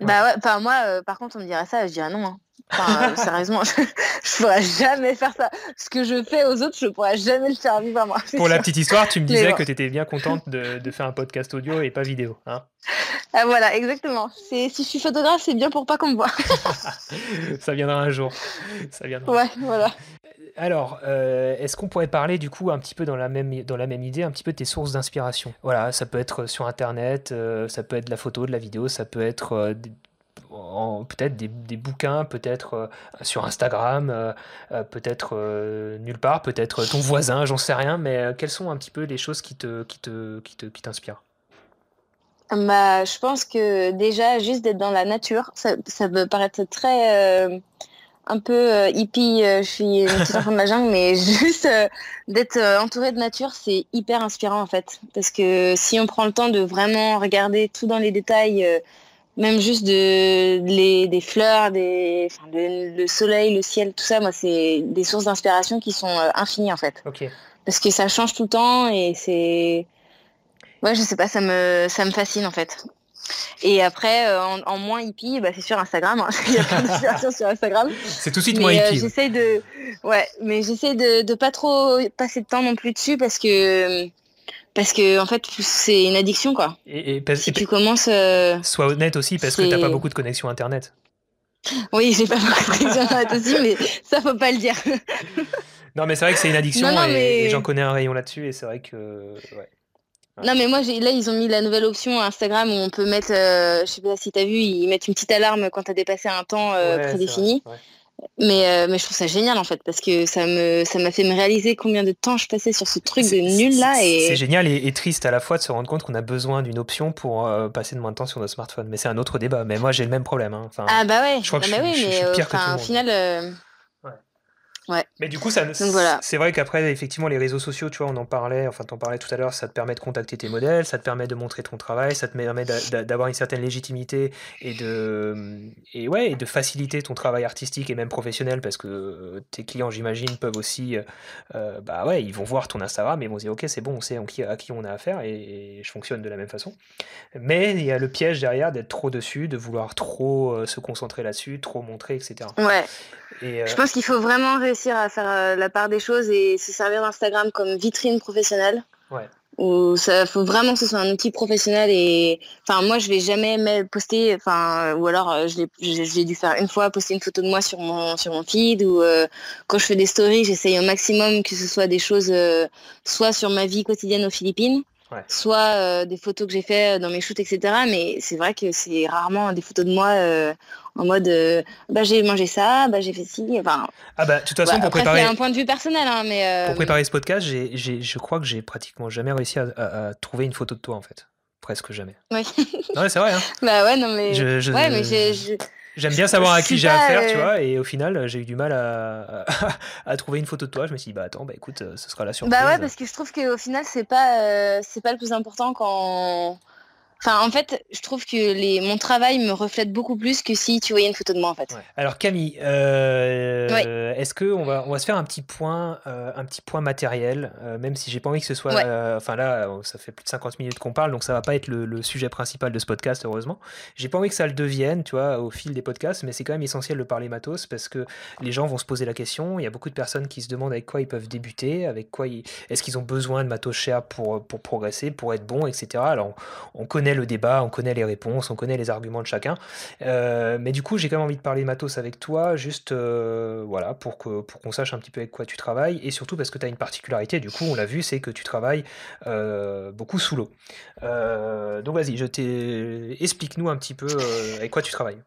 Bah ouais, moi, par contre, on me dirait ça, je dirais non. Hein. Enfin, sérieusement, je, ne pourrais jamais faire ça. Ce que je fais aux autres, je pourrais jamais le faire vivre à moi. Pour la petite histoire, tu me disais que tu étais bien contente de, de, faire un podcast audio et pas vidéo. Hein ah, voilà, exactement. Si je suis photographe, c'est bien pour pas qu'on me voit. ça viendra un jour. Ça viendra. Ouais, voilà. Alors, euh, est-ce qu'on pourrait parler du coup un petit peu dans la même, dans la même idée, un petit peu de tes sources d'inspiration? Voilà, ça peut être sur Internet, euh, ça peut être de la photo, de la vidéo, ça peut être euh, peut-être des, bouquins, peut-être euh, sur Instagram, euh, euh, peut-être nulle part, peut-être ton voisin, j'en sais rien, mais quelles sont un petit peu les choses qui qui te, qui te, qui t'inspirent? Bah, je pense que déjà, juste d'être dans la nature, ça, ça peut paraître très un peu hippie, je suis une petite de la jungle, mais juste d'être entouré de nature, c'est hyper inspirant en fait. Parce que si on prend le temps de vraiment regarder tout dans les détails, même juste de, les, des fleurs, des, le soleil, le ciel, tout ça, moi, c'est des sources d'inspiration qui sont euh, infinies en fait. Parce que ça change tout le temps et c'est. Ouais, je sais pas, ça me, ça me fascine en fait. Et après, euh, en, moins hippie, bah, c'est sur Instagram. Hein. Il y a plein d'inspiration sur Instagram. C'est tout de suite moins euh, hippie. j'essaie de, ouais, mais j'essaie de, de pas trop passer de temps non plus dessus parce que parce que en fait c'est une addiction quoi. Et, si tu commences. Euh, sois honnête aussi parce que t'as pas beaucoup de connexion internet. Oui, j'ai pas beaucoup de connexion internet aussi, mais ça faut pas le dire. non, mais c'est vrai que c'est une addiction et, j'en connais un rayon là-dessus et c'est vrai que. Non mais moi là ils ont mis la nouvelle option Instagram où on peut mettre, euh, je sais pas si tu as vu, ils mettent une petite alarme quand tu as dépassé un temps euh, prédéfini. Mais, euh, mais je trouve ça génial en fait parce que ça me ça m'a fait me réaliser combien de temps je passais sur ce truc de nul là et c'est génial et, triste à la fois de se rendre compte qu'on a besoin d'une option pour euh, passer de moins de temps sur nos smartphones. Mais c'est un autre débat. Mais moi j'ai le même problème hein. enfin, ah bah ouais. je crois que bah je, oui, mais, au final mais du coup, ça, voilà. c'est vrai qu'après, effectivement, les réseaux sociaux, tu vois, on en parlait, enfin, t'en parlais tout à l'heure, ça te permet de contacter tes modèles, ça te permet de montrer ton travail, ça te permet d'avoir une certaine légitimité et de, et ouais, et de faciliter ton travail artistique et même professionnel parce que euh, tes clients, j'imagine, peuvent aussi, euh, bah ouais, ils vont voir ton Instagram et vont se dire, ok, c'est bon, on sait à qui on a affaire et, je fonctionne de la même façon. Mais il y a le piège derrière d'être trop dessus, de vouloir trop euh, se concentrer là-dessus, trop montrer, etc. Ouais. Et, Je pense qu'il faut vraiment réussir à faire euh, la part des choses et se servir d'Instagram comme vitrine professionnelle. Ouais. Où ça faut vraiment que ce soit un outil professionnel et enfin moi je vais jamais poster enfin ou alors euh, je l'ai dû faire une fois poster une photo de moi sur mon sur mon feed ou euh, quand je fais des stories j'essaye au maximum que ce soit des choses soit sur ma vie quotidienne aux Philippines soit des photos que j'ai fait dans mes shoots etc mais c'est vrai que c'est rarement des photos de moi en mode euh, bah, j'ai mangé ça, bah, j'ai fait ci. Enfin, ah bah, de toute façon, pour préparer. C'est un point de vue personnel, hein, mais. Euh, pour préparer ce podcast, je crois que j'ai pratiquement jamais réussi à, trouver une photo de toi, en fait. Presque jamais. Oui. ouais, c'est vrai. Hein. Bah ouais, non, mais. Je, ouais, mais. J'aime bien savoir à qui j'ai affaire, tu euh, vois, et au final, j'ai eu du mal à, à, trouver une photo de toi. Je me suis dit, bah attends, bah écoute, ce sera la surprise. Bah ouais, parce que je trouve qu'au final, c'est pas, c'est pas le plus important quand Enfin, en fait, je trouve que les... mon travail me reflète beaucoup plus que si tu voyais une photo de moi, en fait. Alors Camille, euh, est-ce que on va, on va se faire un petit point, euh, un petit point matériel, euh, même si j'ai pas envie que ce soit, enfin là, ça fait plus de 50 minutes qu'on parle, donc ça va pas être le, sujet principal de ce podcast, heureusement. J'ai pas envie que ça le devienne, tu vois, au fil des podcasts, mais c'est quand même essentiel de parler matos parce que les gens vont se poser la question. Il y a beaucoup de personnes qui se demandent avec quoi ils peuvent débuter, avec quoi est-ce qu'ils ont besoin de matos cher pour pour progresser, pour être bon, etc. Alors on connaît le débat, on connaît les réponses, on connaît les arguments de chacun. Euh, mais du coup, j'ai quand même envie de parler matos avec toi, juste euh, voilà, pour qu'on pour qu'on sache un petit peu avec quoi tu travailles, et surtout parce que tu as une particularité, du coup, on l'a vu, c'est que tu travailles euh, beaucoup sous l'eau. donc vas-y, je t'ai... explique-nous un petit peu avec quoi tu travailles.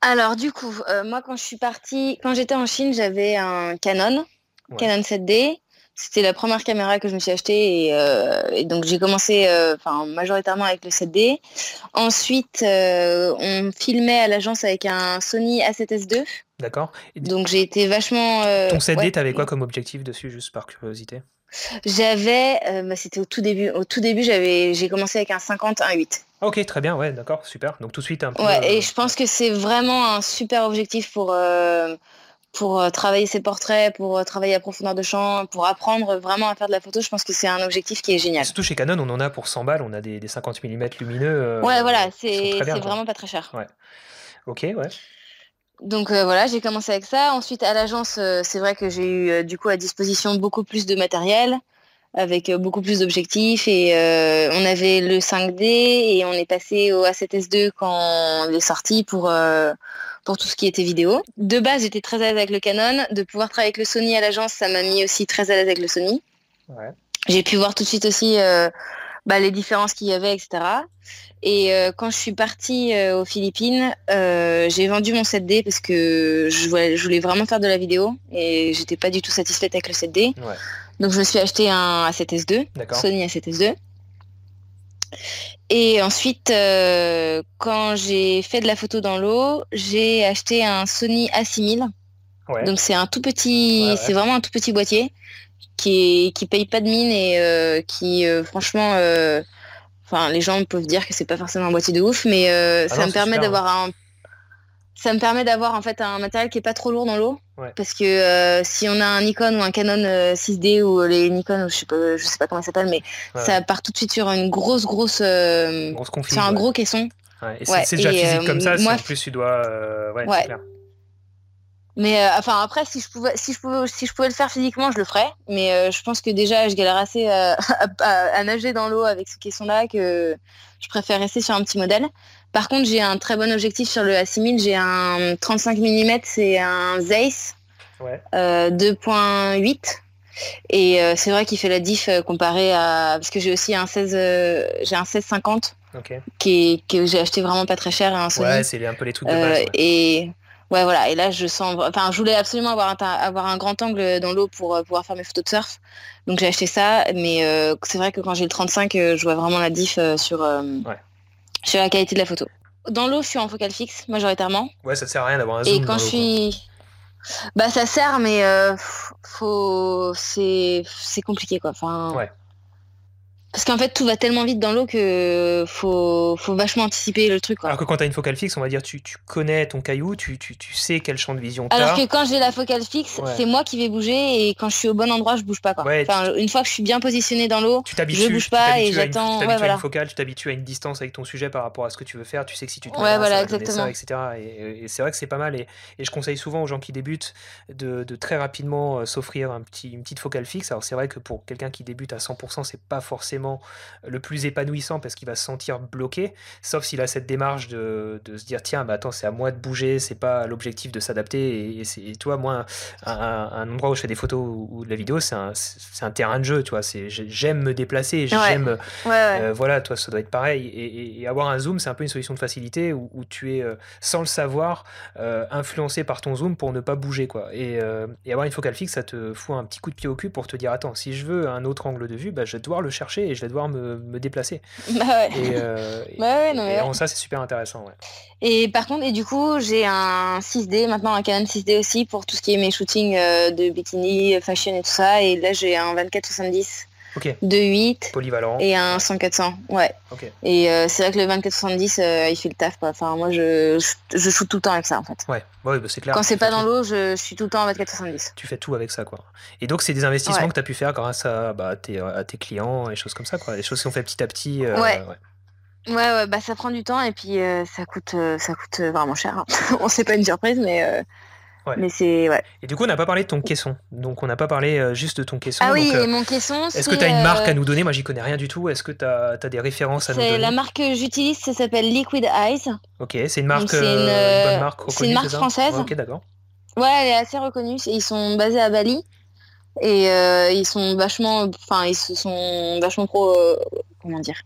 Alors du coup, moi quand je suis partie, quand j'étais en Chine, j'avais un Canon, Canon 7D. C'était la première caméra que je me suis achetée et, euh, donc j'ai commencé euh, enfin majoritairement avec le 7D. Ensuite, euh, on filmait à l'agence avec un Sony A7S2. D'accord. Donc j'ai été vachement. Ton 7D, t'avais quoi comme objectif dessus, juste par curiosité? J'avais, bah, c'était au tout début. Au tout début, j'avais, j'ai commencé avec un 50, un 8. Ok, très bien, ouais, d'accord, super. Donc tout de suite un peu. Ouais, et je pense que c'est vraiment un super objectif pour pour euh, travailler ses portraits, pour euh, travailler à profondeur de champ, pour apprendre vraiment à faire de la photo, je pense que c'est un objectif qui est génial. Surtout chez Canon, on en a pour 100 balles, on a des, 50 mm lumineux. Euh, ouais, voilà, c'est vraiment pas très cher. Ouais. Ok, ouais. Donc voilà, j'ai commencé avec ça. Ensuite, à l'agence, c'est vrai que j'ai eu du coup à disposition beaucoup plus de matériel, avec beaucoup plus d'objectifs. Et on avait le 5D et on est passé au A7S2 quand on est sorti pour pour tout ce qui était vidéo. De base, j'étais très à l'aise avec le Canon. De pouvoir travailler avec le Sony à l'agence, ça m'a mis aussi très à l'aise avec le Sony. J'ai pu voir tout de suite aussi euh, bah, les différences qu'il y avait, etc. Et euh, quand je suis partie euh, aux Philippines, j'ai vendu mon 7D parce que je voulais, vraiment faire de la vidéo et j'étais pas du tout satisfaite avec le 7D. Donc je me suis acheté un A7S2, Sony A7S2. Et ensuite, euh, quand j'ai fait de la photo dans l'eau, j'ai acheté un Sony A6000. Donc c'est un tout petit, c'est vraiment un tout petit boîtier qui est, qui paye pas de mine et euh, qui euh, franchement, enfin les gens peuvent dire que c'est pas forcément un boîtier de ouf, mais ah ça me permet d'avoir un ça me permet d'avoir en fait un matériel qui est pas trop lourd dans l'eau. Parce que euh, si on a un Nikon ou un Canon 6D euh, ou les Nikon, je sais pas, je sais pas comment ça s'appelle, mais ça part tout de suite sur une grosse grosse, euh, sur un gros caisson. c'est déjà physique comme ça. Moi, si en plus tu dois, ouais, clair. Mais enfin après, si je pouvais, si je pouvais, si je pouvais le faire physiquement, je le ferais. Mais je pense que déjà, je galère assez à, à nager dans l'eau avec ce caisson-là que je préfère rester sur un petit modèle. Par contre, j'ai un très bon objectif sur le A6000. J'ai un 35 mm, c'est un Zeiss 2.8. Et euh, c'est vrai qu'il fait la diff euh, comparé à parce que j'ai aussi un 16 euh, j'ai un 1650 qui que j'ai acheté vraiment pas très cher un Ouais, c'est un peu les trucs de base. Et Ouais, voilà. Et là, je sens. Enfin, je voulais absolument avoir un, avoir un grand angle dans l'eau pour pouvoir faire mes photos de surf. Donc j'ai acheté ça. Mais c'est vrai que quand j'ai le 35, je vois vraiment la diff sur, sur la qualité de la photo. Dans l'eau, je suis en focal fixe, majoritairement. Ouais, ça sert à rien d'avoir un zoom. Et quand je suis. Bah ça sert, mais faut... c'est compliqué quoi. Enfin, ouais. Parce qu'en fait, tout va tellement vite dans l'eau que faut, faut vachement anticiper le truc. Quoi. Alors que quand tu as une focale fixe, on va dire, tu, tu connais ton caillou, tu, tu, tu sais quel champ de vision tu Alors que quand j'ai la focale fixe, c'est moi qui vais bouger et quand je suis au bon endroit, je bouge pas. Quoi. enfin, une fois que je suis bien positionné dans l'eau, je bouge pas et j'attends. Tu t'habitues ouais, à une focale, tu t'habitues à une distance avec ton sujet par rapport à ce que tu veux faire. Tu sais que si tu te ouais, voilà, exactement. Ça, etc. Et, c'est vrai que c'est pas mal. Et, et, je conseille souvent aux gens qui débutent de, de très rapidement euh, s'offrir un petit, une petite focale fixe. Alors c'est vrai que pour quelqu'un qui débute à 100%, c'est pas forcément le plus épanouissant parce qu'il va se sentir bloqué, sauf s'il a cette démarche de, de, se dire tiens, bah attends, c'est à moi de bouger, c'est pas l'objectif de s'adapter. Et, c'est toi, moi, un, endroit où je fais des photos ou, de la vidéo, c'est un, un, terrain de jeu, tu vois. J'aime me déplacer, j'aime. Euh, voilà, toi, ça doit être pareil. Et, avoir un zoom, c'est un peu une solution de facilité où, tu es, euh, sans le savoir, euh, influencé par ton zoom pour ne pas bouger, quoi. Et, avoir une focale fixe, ça te fout un petit coup de pied au cul pour te dire attends, si je veux un autre angle de vue, bah, je vais devoir le chercher et je vais devoir me, me déplacer. Bah ouais. Et, euh, bah ouais, non, et, ça, c'est super intéressant. Et par contre, et du coup, j'ai un 6D, maintenant un Canon 6D aussi pour tout ce qui est mes shootings euh, de bikini, fashion et tout ça. Et là, j'ai un 24-70 de 8 polyvalent et un 100-400 ouais et euh, c'est vrai que le 24-70 euh, il fait le taf quoi. enfin moi je, je, shoot tout le temps avec ça en fait ouais, ouais bah, c'est clair quand c'est pas dans l'eau je, suis tout le temps en 24-70 tu fais tout avec ça quoi et donc c'est des investissements que tu as pu faire grâce à, bah, tes, à tes clients et choses comme ça quoi des choses qui sont fait petit à petit euh, ouais. ouais. Ouais, bah ça prend du temps et puis ça coûte ça coûte vraiment cher. Hein. on sait pas une surprise mais mais c'est ouais. Et du coup, on n'a pas parlé de ton caisson. Donc, on n'a pas parlé euh, juste de ton caisson. Ah oui, euh, mon caisson. Est-ce que tu as une marque à nous donner? Moi, j'y connais rien du tout. Est-ce que tu as, des références à nous donner? La marque que j'utilise, ça s'appelle Liquid Eyes. Ok, c'est une marque, euh, bonne marque C'est une marque française. ok, d'accord. Ouais, elle est assez reconnue. Ils sont basés à Bali et ils sont vachement, enfin, ils sont vachement pro, comment dire,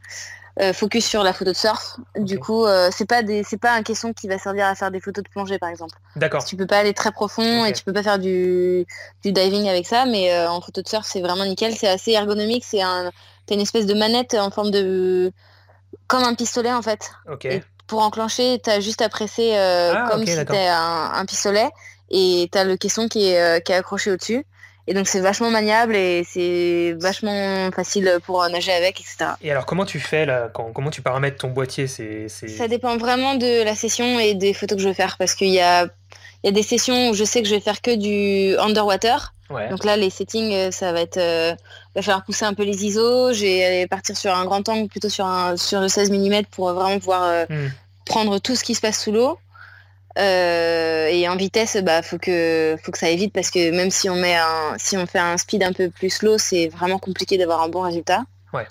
euh, focus sur la photo de surf. Du coup, euh, c'est pas des, c'est pas un caisson qui va servir à faire des photos de plongée, par exemple. D'accord. Tu peux pas aller très profond et tu peux pas faire du, du diving avec ça, mais euh, en photo de surf, c'est vraiment nickel. C'est assez ergonomique. C'est un, t'as une espèce de manette en forme de, comme un pistolet en fait. Ok. pour enclencher, tu as juste à presser ah, comme si c'était un, un, pistolet et tu as le caisson qui est, qui est accroché au-dessus. Et donc c'est vachement maniable et c'est vachement facile pour nager avec, etc. Et alors comment tu fais là quand, Comment tu paramètres ton boîtier c'est, Ça dépend vraiment de la session et des photos que je veux faire parce qu'il y a, il y a des sessions où je sais que je vais faire que du underwater. Donc là les settings euh, ça va être euh, va falloir pousser un peu les ISO, j'ai partir sur un grand angle plutôt sur un sur le 16 mm pour vraiment pouvoir euh, hmm. prendre tout ce qui se passe sous l'eau. Euh, et en vitesse, bah faut que faut que ça aille vite parce que même si on met un si on fait un speed un peu plus slow, c'est vraiment compliqué d'avoir un bon résultat. Ouais.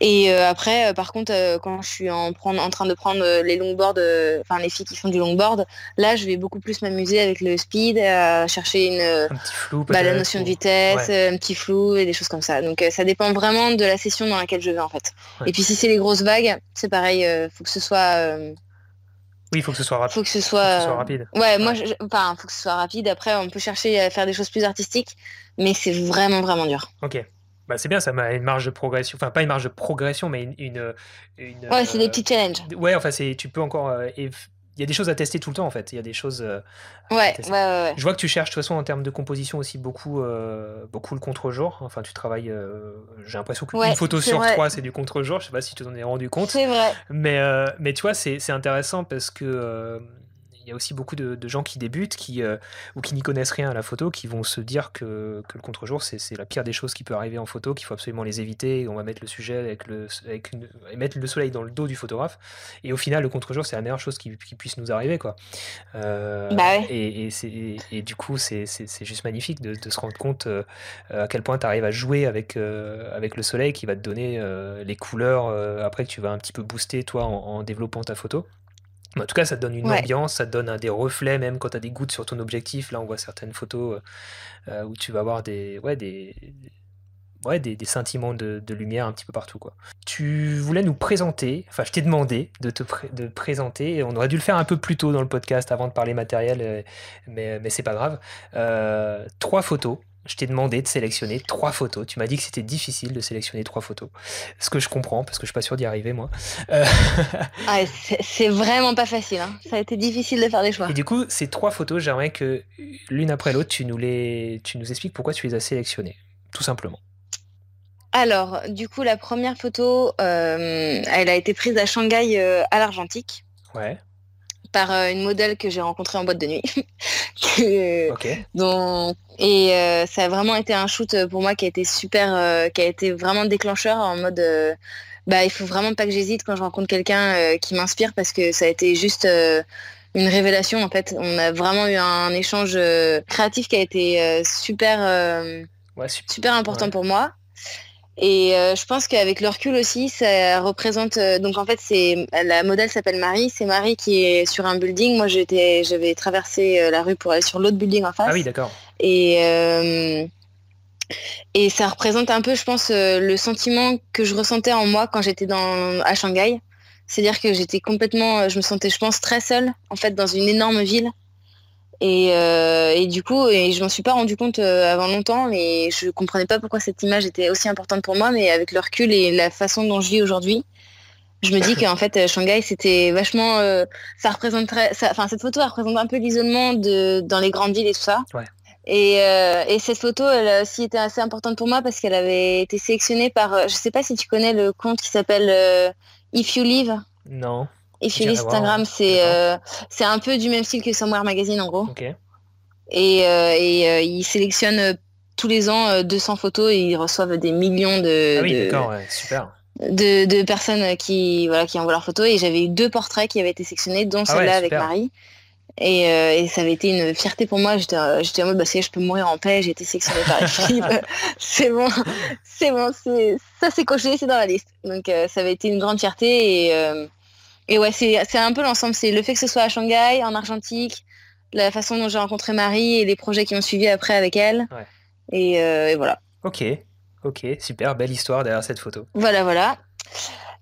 Et euh, après, euh, par contre, quand je suis en, prendre, en train de prendre les longboards, enfin les filles qui font du longboard, là, je vais beaucoup plus m'amuser avec le speed, à chercher une, bah, la notion de vitesse, un petit flou et des choses comme ça. Donc ça dépend vraiment de la session dans laquelle je vais en fait. Et puis si c'est les grosses vagues, c'est pareil, faut que ce soit oui, il faut que ce soit rapide. Faut que ce soit, rapide. Ouais, moi, enfin, faut que ce soit rapide. Après, on peut chercher à faire des choses plus artistiques, mais c'est vraiment, vraiment dur. Ok. Bah, c'est bien, ça m'a une marge de progression. Enfin, pas une marge de progression, mais une. une, ouais, c'est des petits challenges. Ouais, enfin, tu peux encore euh, y a des choses à tester tout le temps en fait. Il y a des choses. Euh, ouais, ouais, ouais, Je vois que tu cherches de toute façon en termes de composition aussi beaucoup, euh, beaucoup le contre-jour. Enfin, tu travailles. Euh, j'ai l'impression qu'une photo sur trois c'est du contre-jour. Je sais pas si tu t'en es rendu compte. C'est vrai. Mais, mais tu vois, c'est intéressant parce que il y a aussi beaucoup de, gens qui débutent qui, euh, ou qui n'y connaissent rien à la photo, qui vont se dire que, que le contre-jour, c'est la pire des choses qui peut arriver en photo, qu'il faut absolument les éviter. On va mettre le sujet avec le, avec et mettre le soleil dans le dos du photographe. Et au final, le contre-jour, c'est la meilleure chose qui, puisse nous arriver. Quoi. Euh, bah et, et, et, du coup, c'est juste magnifique de, se rendre compte euh, à quel point tu arrives à jouer avec, avec le soleil qui va te donner les couleurs après que tu vas un petit peu booster toi en développant ta photo. En tout cas, ça te donne une ambiance, ça te donne des reflets, même quand tu as des gouttes sur ton objectif. Là, on voit certaines photos euh, euh, où tu vas avoir des, ouais, des, ouais, des, sentiments de, lumière un petit peu partout. Quoi. Tu voulais nous présenter, enfin je t'ai demandé de te de présenter, on aurait dû le faire un peu plus tôt dans le podcast avant de parler matériel, euh, mais, mais c'est pas grave. Euh, trois photos. Je t'ai demandé de sélectionner trois photos. Tu m'as dit que c'était difficile de sélectionner trois photos. Ce que je comprends, parce que je suis pas sûr d'y arriver, moi. Euh, ah, c'est vraiment pas facile. Hein. Ça a été difficile de faire des choix. Et du coup, ces trois photos, j'aimerais que l'une après l'autre, tu, nous les... tu nous expliques pourquoi tu les as sélectionnées. Tout simplement. Alors, du coup, la première photo, euh, elle a été prise à Shanghai euh, à l'Argentique. Ouais. Par euh, une modèle que j'ai rencontrée en boîte de nuit. ok. et ça a vraiment été un shoot pour moi qui a été super, qui a été vraiment déclencheur en mode. bah, il faut vraiment pas que j'hésite quand je rencontre quelqu'un qui m'inspire parce que ça a été juste une révélation en fait. On a vraiment eu un échange créatif qui a été super, super important pour moi. Et euh, je pense qu'avec le recul aussi, ça représente. Euh, donc en fait, c'est la modèle s'appelle Marie. C'est Marie qui est sur un building. Moi, j'étais, j'avais traversé euh, la rue pour aller sur l'autre building en face. Ah oui, d'accord. Et et ça représente un peu, je pense, le sentiment que je ressentais en moi quand j'étais dans à Shanghai. C'est-à-dire que j'étais complètement, je me sentais, je pense, très seule en fait dans une énorme ville euh, et, du coup, et je m'en suis pas rendu compte euh, avant longtemps, mais je comprenais pas pourquoi cette image était aussi importante pour moi. Mais avec le recul et la façon dont je vis aujourd'hui, je me dis qu'en fait, euh, Shanghai, c'était vachement, ça représenterait, enfin cette photo elle représente un peu l'isolement de dans les grandes villes et tout ça. Et, et, cette photo, elle aussi été assez importante pour moi parce qu'elle avait été sélectionnée par, je sais pas si tu connais le compte qui s'appelle If You Live. Non. Et sur Instagram, c'est euh, c'est un peu du même style que Somewhere Magazine en gros. Et, euh, et euh, ils sélectionnent tous les ans 200 photos et ils reçoivent des millions de, ah de, de, personnes qui, voilà, qui envoient leurs photos. Et j'avais eu deux portraits qui avaient été sélectionnés, dont ah celle-là avec Marie. Et, et, ça avait été une fierté pour moi. J'étais en mode, bah, je peux mourir en paix, j'ai été sélectionnée par les c'est bon, c'est bon, ça c'est coché, c'est dans la liste. Donc ça avait été une grande fierté et, et ouais, c'est un peu l'ensemble. C'est le fait que ce soit à Shanghai, en Argentique, la façon dont j'ai rencontré Marie et les projets qui ont suivi après avec elle. Euh, et, voilà. Ok, ok, super, belle histoire derrière cette photo. Voilà, voilà.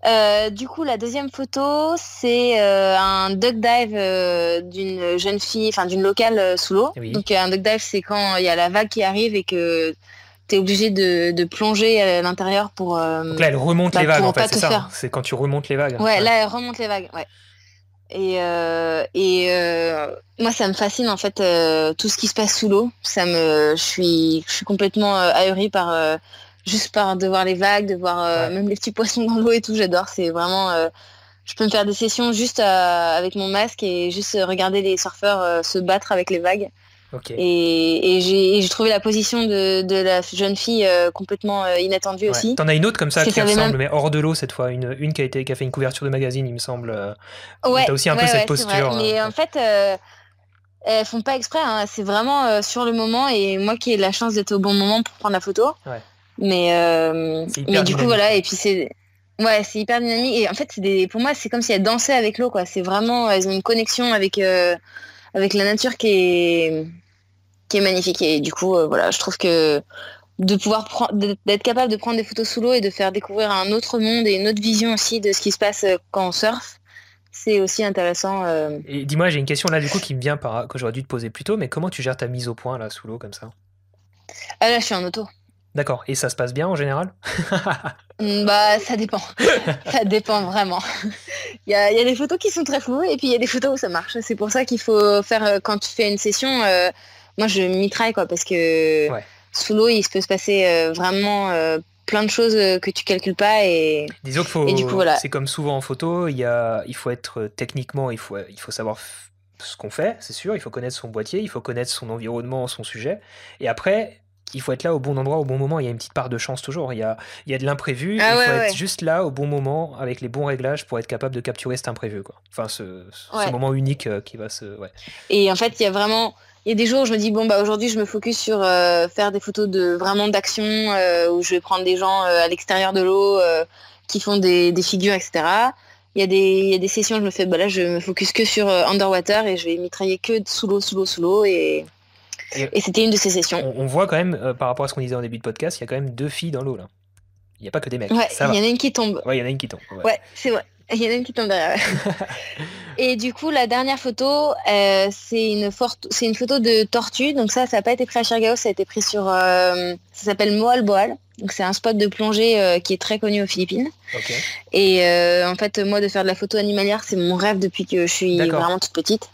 Euh, du coup, la deuxième photo, c'est euh, un duck dive d'une jeune fille, enfin d'une locale sous l'eau. Donc un duck dive, c'est quand il y a la vague qui arrive et que tu es obligé de, plonger à l'intérieur pour. Euh, Donc là, elle remonte bah, les vagues, en fait, c'est ça C'est quand tu remontes les vagues. Ouais, là, elle remonte les vagues, ouais. Et, euh, et euh, moi, ça me fascine, en fait, tout ce qui se passe sous l'eau. Ça me, je suis, je suis complètement ahurie par, juste par de voir les vagues, de voir même les petits poissons dans l'eau et tout. J'adore. C'est vraiment. je peux me faire des sessions juste avec mon masque et juste regarder les surfeurs se battre avec les vagues. Et, j'ai trouvé la position de, la jeune fille euh, complètement euh, inattendue aussi. T'en as une autre comme ça qui ressemble, mais hors de l'eau cette fois, une, une qui, a été, qui a fait une couverture de magazine, il me semble. Euh, ouais, T'as aussi un peu cette posture. Mais en fait, elles font pas exprès, hein. c'est vraiment sur le moment et moi qui ai la chance d'être au bon moment pour prendre la photo. Mais, mais du coup, voilà, et puis c'est. Ouais, c'est hyper dynamique. Et en fait, des, pour moi, c'est comme si elles dansaient avec l'eau, quoi. C'est vraiment, elles ont une connexion avec, avec la nature qui est, qui est magnifique. Et du coup, euh, voilà, je trouve que de pouvoir d'être capable de prendre des photos sous l'eau et de faire découvrir un autre monde et une autre vision aussi de ce qui se passe euh, quand on surfe, c'est aussi intéressant. Euh. Et dis-moi, j'ai une question là du coup qui me vient par que j'aurais dû te poser plus tôt, mais comment tu gères ta mise au point là sous l'eau comme ça? Ah là, je suis en auto. D'accord. Et ça se passe bien en général? Mm, Bah, ça dépend. ça dépend vraiment. il, y a, il y, a, des photos qui sont très floues et puis il y a des photos où ça marche. C'est pour ça qu'il faut faire, quand tu fais une session, moi je mitraille quoi parce que sous l'eau il se peut se passer euh, vraiment euh, plein de choses euh, que tu calcules pas et disons qu'il faut c'est comme souvent en photo il y a il faut être techniquement il faut il faut savoir ce qu'on fait c'est sûr il faut connaître son boîtier il faut connaître son environnement son sujet et après il faut être là au bon endroit au bon moment. Il y a une petite part de chance toujours. Il y a, il y a de l'imprévu. Ah il faut être juste là au bon moment avec les bons réglages pour être capable de capturer cet imprévu. Quoi. Enfin, ce, ce moment unique qui va se. Et en fait, il y a vraiment il y a des jours où je me dis bon bah aujourd'hui je me focus sur euh, faire des photos de vraiment d'action euh, où je vais prendre des gens euh, à l'extérieur de l'eau qui font des, figures etc. Il y, a des, il y a des sessions où je me fais bah là je me focus que sur underwater et je vais mitrailler que sous l'eau sous l'eau sous l'eau et Et, c'était une de ces sessions. On, voit quand même, par rapport à ce qu'on disait en début de podcast, il y a quand même deux filles dans l'eau là. Il n'y a pas que des mecs. Ouais, il y en a une qui tombe. Ouais, il y en a une qui tombe. Ouais, c'est vrai. Il y en a une qui tombe derrière. et du coup, la dernière photo, euh, c'est une, une photo de tortue. Donc ça, ça n'a pas été pris à Chirgao, ça a été pris sur... Euh, ça s'appelle Moal Boal. Donc c'est un spot de plongée euh, qui est très connu aux Philippines. Et en fait, moi, de faire de la photo animalière, c'est mon rêve depuis que je suis vraiment toute petite.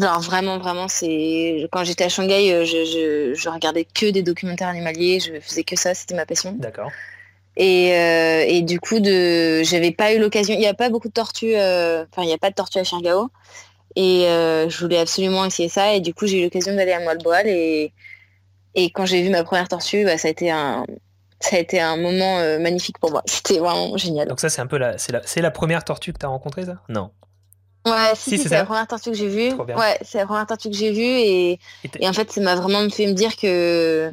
Alors vraiment, vraiment, c'est quand j'étais à Shanghai, je, je, regardais que des documentaires animaliers, je faisais que ça, c'était ma passion. D'accord. Euh, et, du coup, de, j'avais pas eu l'occasion. Il n'y a pas beaucoup de tortues. Euh, enfin, il n'y a pas de tortues à Chirgao. Et euh, je voulais absolument essayer ça. Et du coup, j'ai eu l'occasion d'aller à Moalboal. Et, et quand j'ai vu ma première tortue, bah, ça a été un, ça a été un moment magnifique pour moi. C'était vraiment génial. Donc ça, c'est un peu la, c'est la, c'est la première tortue que tu as rencontrée, ça? Non. Ouais, si, c'est, la première tortue que j'ai vue. Ouais, c'est la première tortue que j'ai vue. Et, et en fait, ça m'a vraiment fait me dire que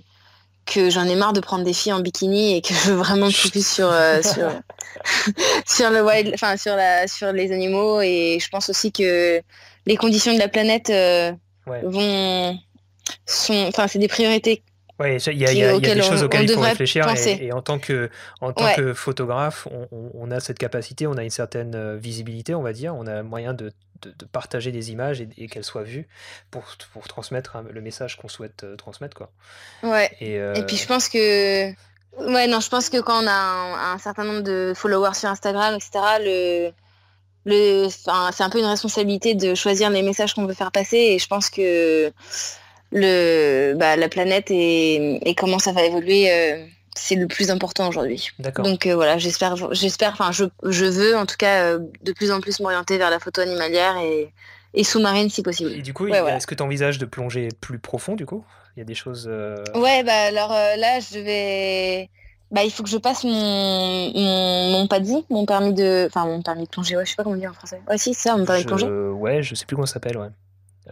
que j'en ai marre de prendre des filles en bikini et que je veux vraiment focus sur euh, sur, sur le wild, enfin sur la sur les animaux et je pense aussi que les conditions de la planète euh, vont sont enfin c'est des priorités oui, il y, a, des choses auxquelles il faut réfléchir et, en tant que, en tant que photographe, on, a cette capacité, on a une certaine euh, visibilité, on va dire, on a moyen de, de, partager des images et, qu'elles soient vues pour, pour transmettre le message qu'on souhaite euh, transmettre. Quoi. Ouais. Et, et, puis je pense que... Ouais, non, je pense que quand on a un, certain nombre de followers sur Instagram, etc., le... Le, c'est un peu une responsabilité de choisir les messages qu'on veut faire passer et je pense que le, bah, la planète et, comment ça va évoluer, euh, c'est le plus important aujourd'hui. Donc euh, voilà, j'espère, j'espère, enfin je, je, veux en tout cas euh, de plus en plus m'orienter vers la photo animalière et, et sous-marine si possible. Et du coup, est-ce que tu envisages de plonger plus profond du coup? Il y a des choses. Ouais, bah alors là, je vais. Bah, il faut que je passe mon, mon, mon PADI, mon permis de. Enfin, mon permis de plonger, ouais, je sais pas comment dire en français. Ouais, si, c'est ça, mon permis de plonger. Ouais, je sais plus comment ça s'appelle, ouais.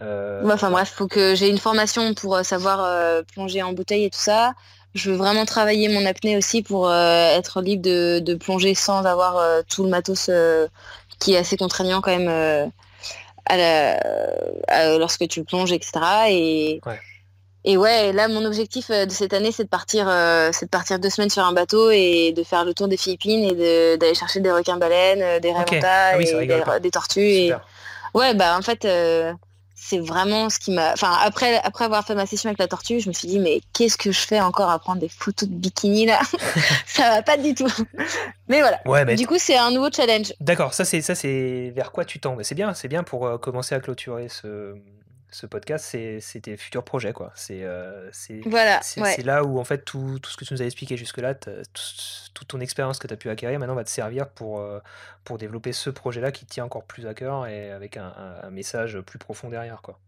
Euh, enfin bref, faut que j'ai une formation pour euh, savoir euh, plonger en bouteille et tout ça. Je veux vraiment travailler mon apnée aussi pour être libre de, plonger sans avoir tout le matos qui est assez contraignant quand même lorsque tu plonges, etc. Et, ouais. et ouais, là mon objectif de cette année c'est de partir, c'est de partir deux semaines sur un bateau et de faire le tour des Philippines et d'aller chercher des requins baleines, des raventas ah et des, tortues. Et... Ouais, bah en fait c'est vraiment ce qui m'a. Enfin, après, après avoir fait ma session avec la tortue, je me suis dit, mais qu'est-ce que je fais encore à prendre des photos de bikini là Ça va pas du tout. mais voilà. Ouais, Du coup, c'est un nouveau challenge. D'accord, ça c'est ça c'est vers quoi tu tends? C'est bien, c'est bien pour euh, commencer à clôturer ce, ce podcast, c'est tes futurs projets. quoi. C'est euh, voilà, là où en fait tout, tout, ce que tu nous as expliqué jusque-là, toute ton expérience que tu as pu acquérir maintenant va te servir pour, euh, pour développer ce projet-là qui te tient encore plus à cœur et avec un, un, message plus profond derrière. quoi.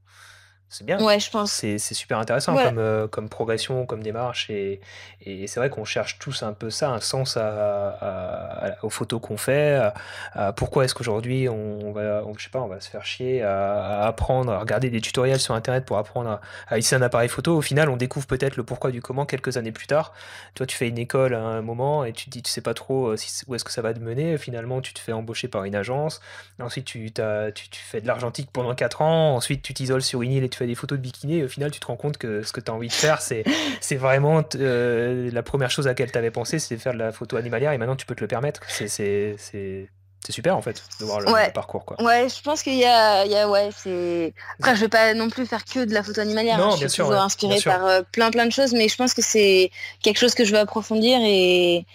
C'est bien. Ouais, je pense. C'est super intéressant comme, euh, comme progression, comme démarche. Et, et c'est vrai qu'on cherche tous un peu ça, un sens à, aux photos qu'on fait. pourquoi est-ce qu'aujourd'hui on, va, je sais pas, on va se faire chier à, apprendre, à regarder des tutoriels sur Internet pour apprendre à, utiliser un appareil photo. Au final, on découvre peut-être le pourquoi du comment quelques années plus tard. Toi, tu fais une école à un moment et tu te dis, tu sais pas trop euh, si, où est-ce que ça va te mener. Finalement, tu te fais embaucher par une agence. Ensuite, tu, tu, tu fais de l'argentique pendant 4 ans. Ensuite, tu t'isoles sur une île et tu fais des photos de bikini et au final tu te rends compte que ce que tu as envie de faire c'est c'est vraiment euh, la première chose à laquelle tu avais pensé c'est de faire de la photo animalière et maintenant tu peux te le permettre c'est c'est super en fait de voir le, parcours quoi. Ouais, je pense qu'il y a, il y a ouais, c'est. Après, je vais pas non plus faire que de la photo animalière. Non, hein. je suis toujours inspirée par euh, plein plein de choses, mais je pense que c'est quelque chose que je veux approfondir et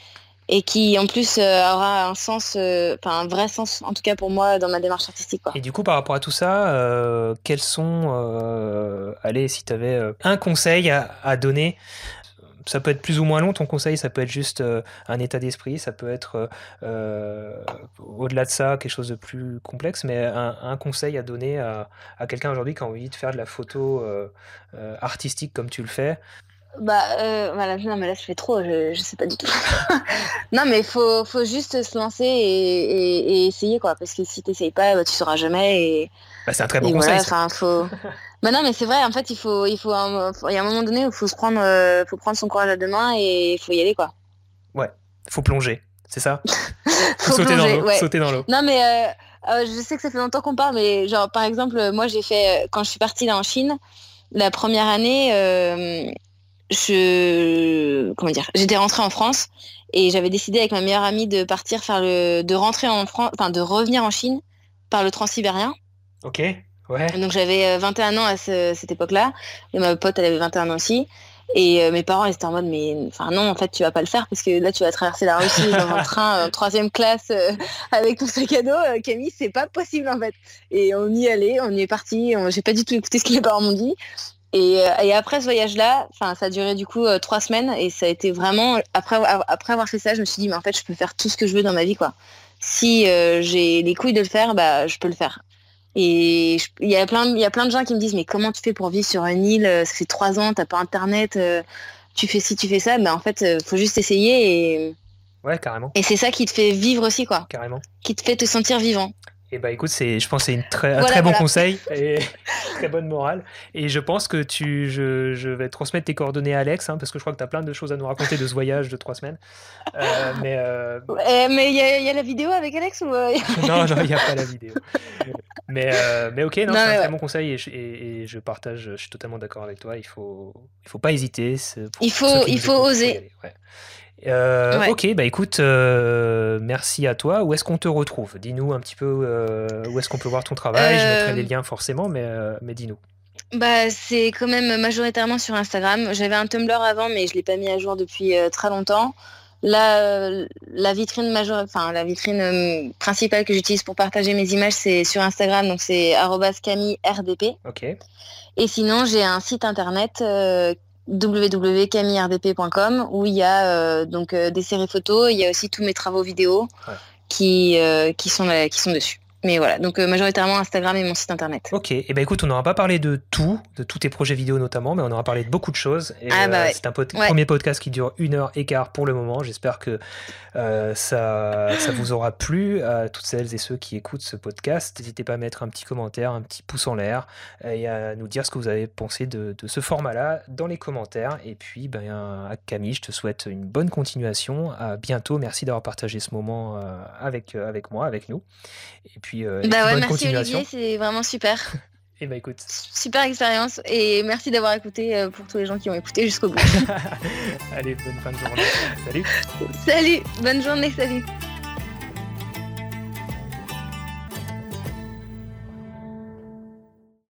et qui en plus euh, aura un sens, euh, enfin un vrai sens en tout cas pour moi dans ma démarche artistique. Et du coup par rapport à tout ça, euh, quels sont, allez si tu avais un conseil à, donner ça peut être plus ou moins long ton conseil, ça peut être juste un état d'esprit, ça peut être au-delà de ça quelque chose de plus complexe, mais un, conseil à donner à quelqu'un aujourd'hui qui a envie de faire de la photo artistique comme tu le fais, bah, euh, voilà, non, mais là, je fais trop, je, je sais pas du tout. non, mais faut, faut juste se lancer et, et, essayer, quoi. Parce que si t'essayes pas, bah, tu sauras jamais. Et, bah, c'est un très bon conseil. Voilà, faut... bah, non, mais c'est vrai, en fait, il faut, il faut, un, il y a un moment donné où il faut se prendre, euh, faut prendre son courage à deux mains et il faut y aller, quoi. Ouais, faut plonger, c'est ça? Faut, sauter, dans l'eau, sauter dans l'eau. Non, mais euh, je sais que ça fait longtemps qu'on parle, mais genre, par exemple, moi, j'ai fait, quand je suis partie là en Chine, la première année, je comment dire, j'étais rentrée en France et j'avais décidé avec ma meilleure amie de partir faire le, de rentrer en France, enfin de revenir en Chine par le transsibérien. Ok, ouais. Donc j'avais 21 ans à cette époque-là et ma pote elle avait 21 ans aussi. Et euh, mes parents ils étaient en mode mais enfin non en fait tu vas pas le faire parce que là tu vas traverser la Russie dans un train en troisième classe euh, avec ton sac à dos euh, Camille c'est pas possible en fait et on y allait on y est parti j'ai pas du tout écouté ce que les parents m'ont dit et, et, après ce voyage là enfin ça a duré du coup trois semaines et ça a été vraiment après après avoir fait ça je me suis dit mais en fait je peux faire tout ce que je veux dans ma vie quoi si j'ai les couilles de le faire bah je peux le faire et il y a plein, il y a plein de gens qui me disent mais comment tu fais pour vivre sur une île Ça fait trois ans, t'as pas internet, euh, tu fais ci, tu fais ça. Ben en fait, euh, faut juste essayer et. Ouais, carrément. Et c'est ça qui te fait vivre aussi, quoi. Carrément. Qui te fait te sentir vivant. Et eh bah écoute, c'est, je pense que c'est une très, un très bon conseil et très bonne morale. Et je pense que tu, je, je vais transmettre tes coordonnées à Alex, hein, parce que je crois que tu as plein de choses à nous raconter de ce voyage de trois semaines. Euh, mais euh... mais il y, y, a la vidéo avec Alex ou euh, Non, non, il n'y a pas la vidéo. Mais, euh, mais ok, non, c'est un très bon conseil et je, et, je, partage, je suis totalement d'accord avec toi. Il faut, il faut pas hésiter. Il faut, il faut oser. Ouais. Euh, ok, bah écoute, euh, merci à toi. Où est-ce qu'on te retrouve? Dis-nous un petit peu euh, où est-ce qu'on peut voir ton travail. Je mettrai les liens forcément, mais, mais dis-nous. Bah, c'est quand même majoritairement sur Instagram. J'avais un Tumblr avant, mais je l'ai pas mis à jour depuis très longtemps. La, la vitrine major... enfin la vitrine principale que j'utilise pour partager mes images, c'est sur Instagram, donc c'est @camilleRDP. Ok. Et sinon, j'ai un site internet www.camilleRDP.com où il y a euh, donc euh, des séries photos, il y a aussi tous mes travaux vidéo qui, euh, qui, sont, qui sont dessus. Mais voilà, donc euh, majoritairement Instagram et mon site internet. Ok, et eh ben écoute, on n'aura pas parlé de tout, de tous tes projets vidéo notamment, mais on aura parlé de beaucoup de choses. Et, ah bah euh, C'est un premier podcast qui dure une heure et quart pour le moment. J'espère que euh, ça, ça vous aura plu à toutes celles et ceux qui écoutent ce podcast. N'hésitez pas à mettre un petit commentaire, un petit pouce en l'air et à nous dire ce que vous avez pensé de, de ce format-là dans les commentaires. Et puis, ben, à Camille, je te souhaite une bonne continuation. À bientôt. Merci d'avoir partagé ce moment avec, avec moi, avec nous. Et puis, euh, bah ouais, merci Olivier, c'est vraiment super. Et eh bah écoute. Super expérience et merci d'avoir écouté euh, pour tous les gens qui ont écouté jusqu'au bout. Allez, bonne fin de journée. Salut. Salut, bonne journée, salut.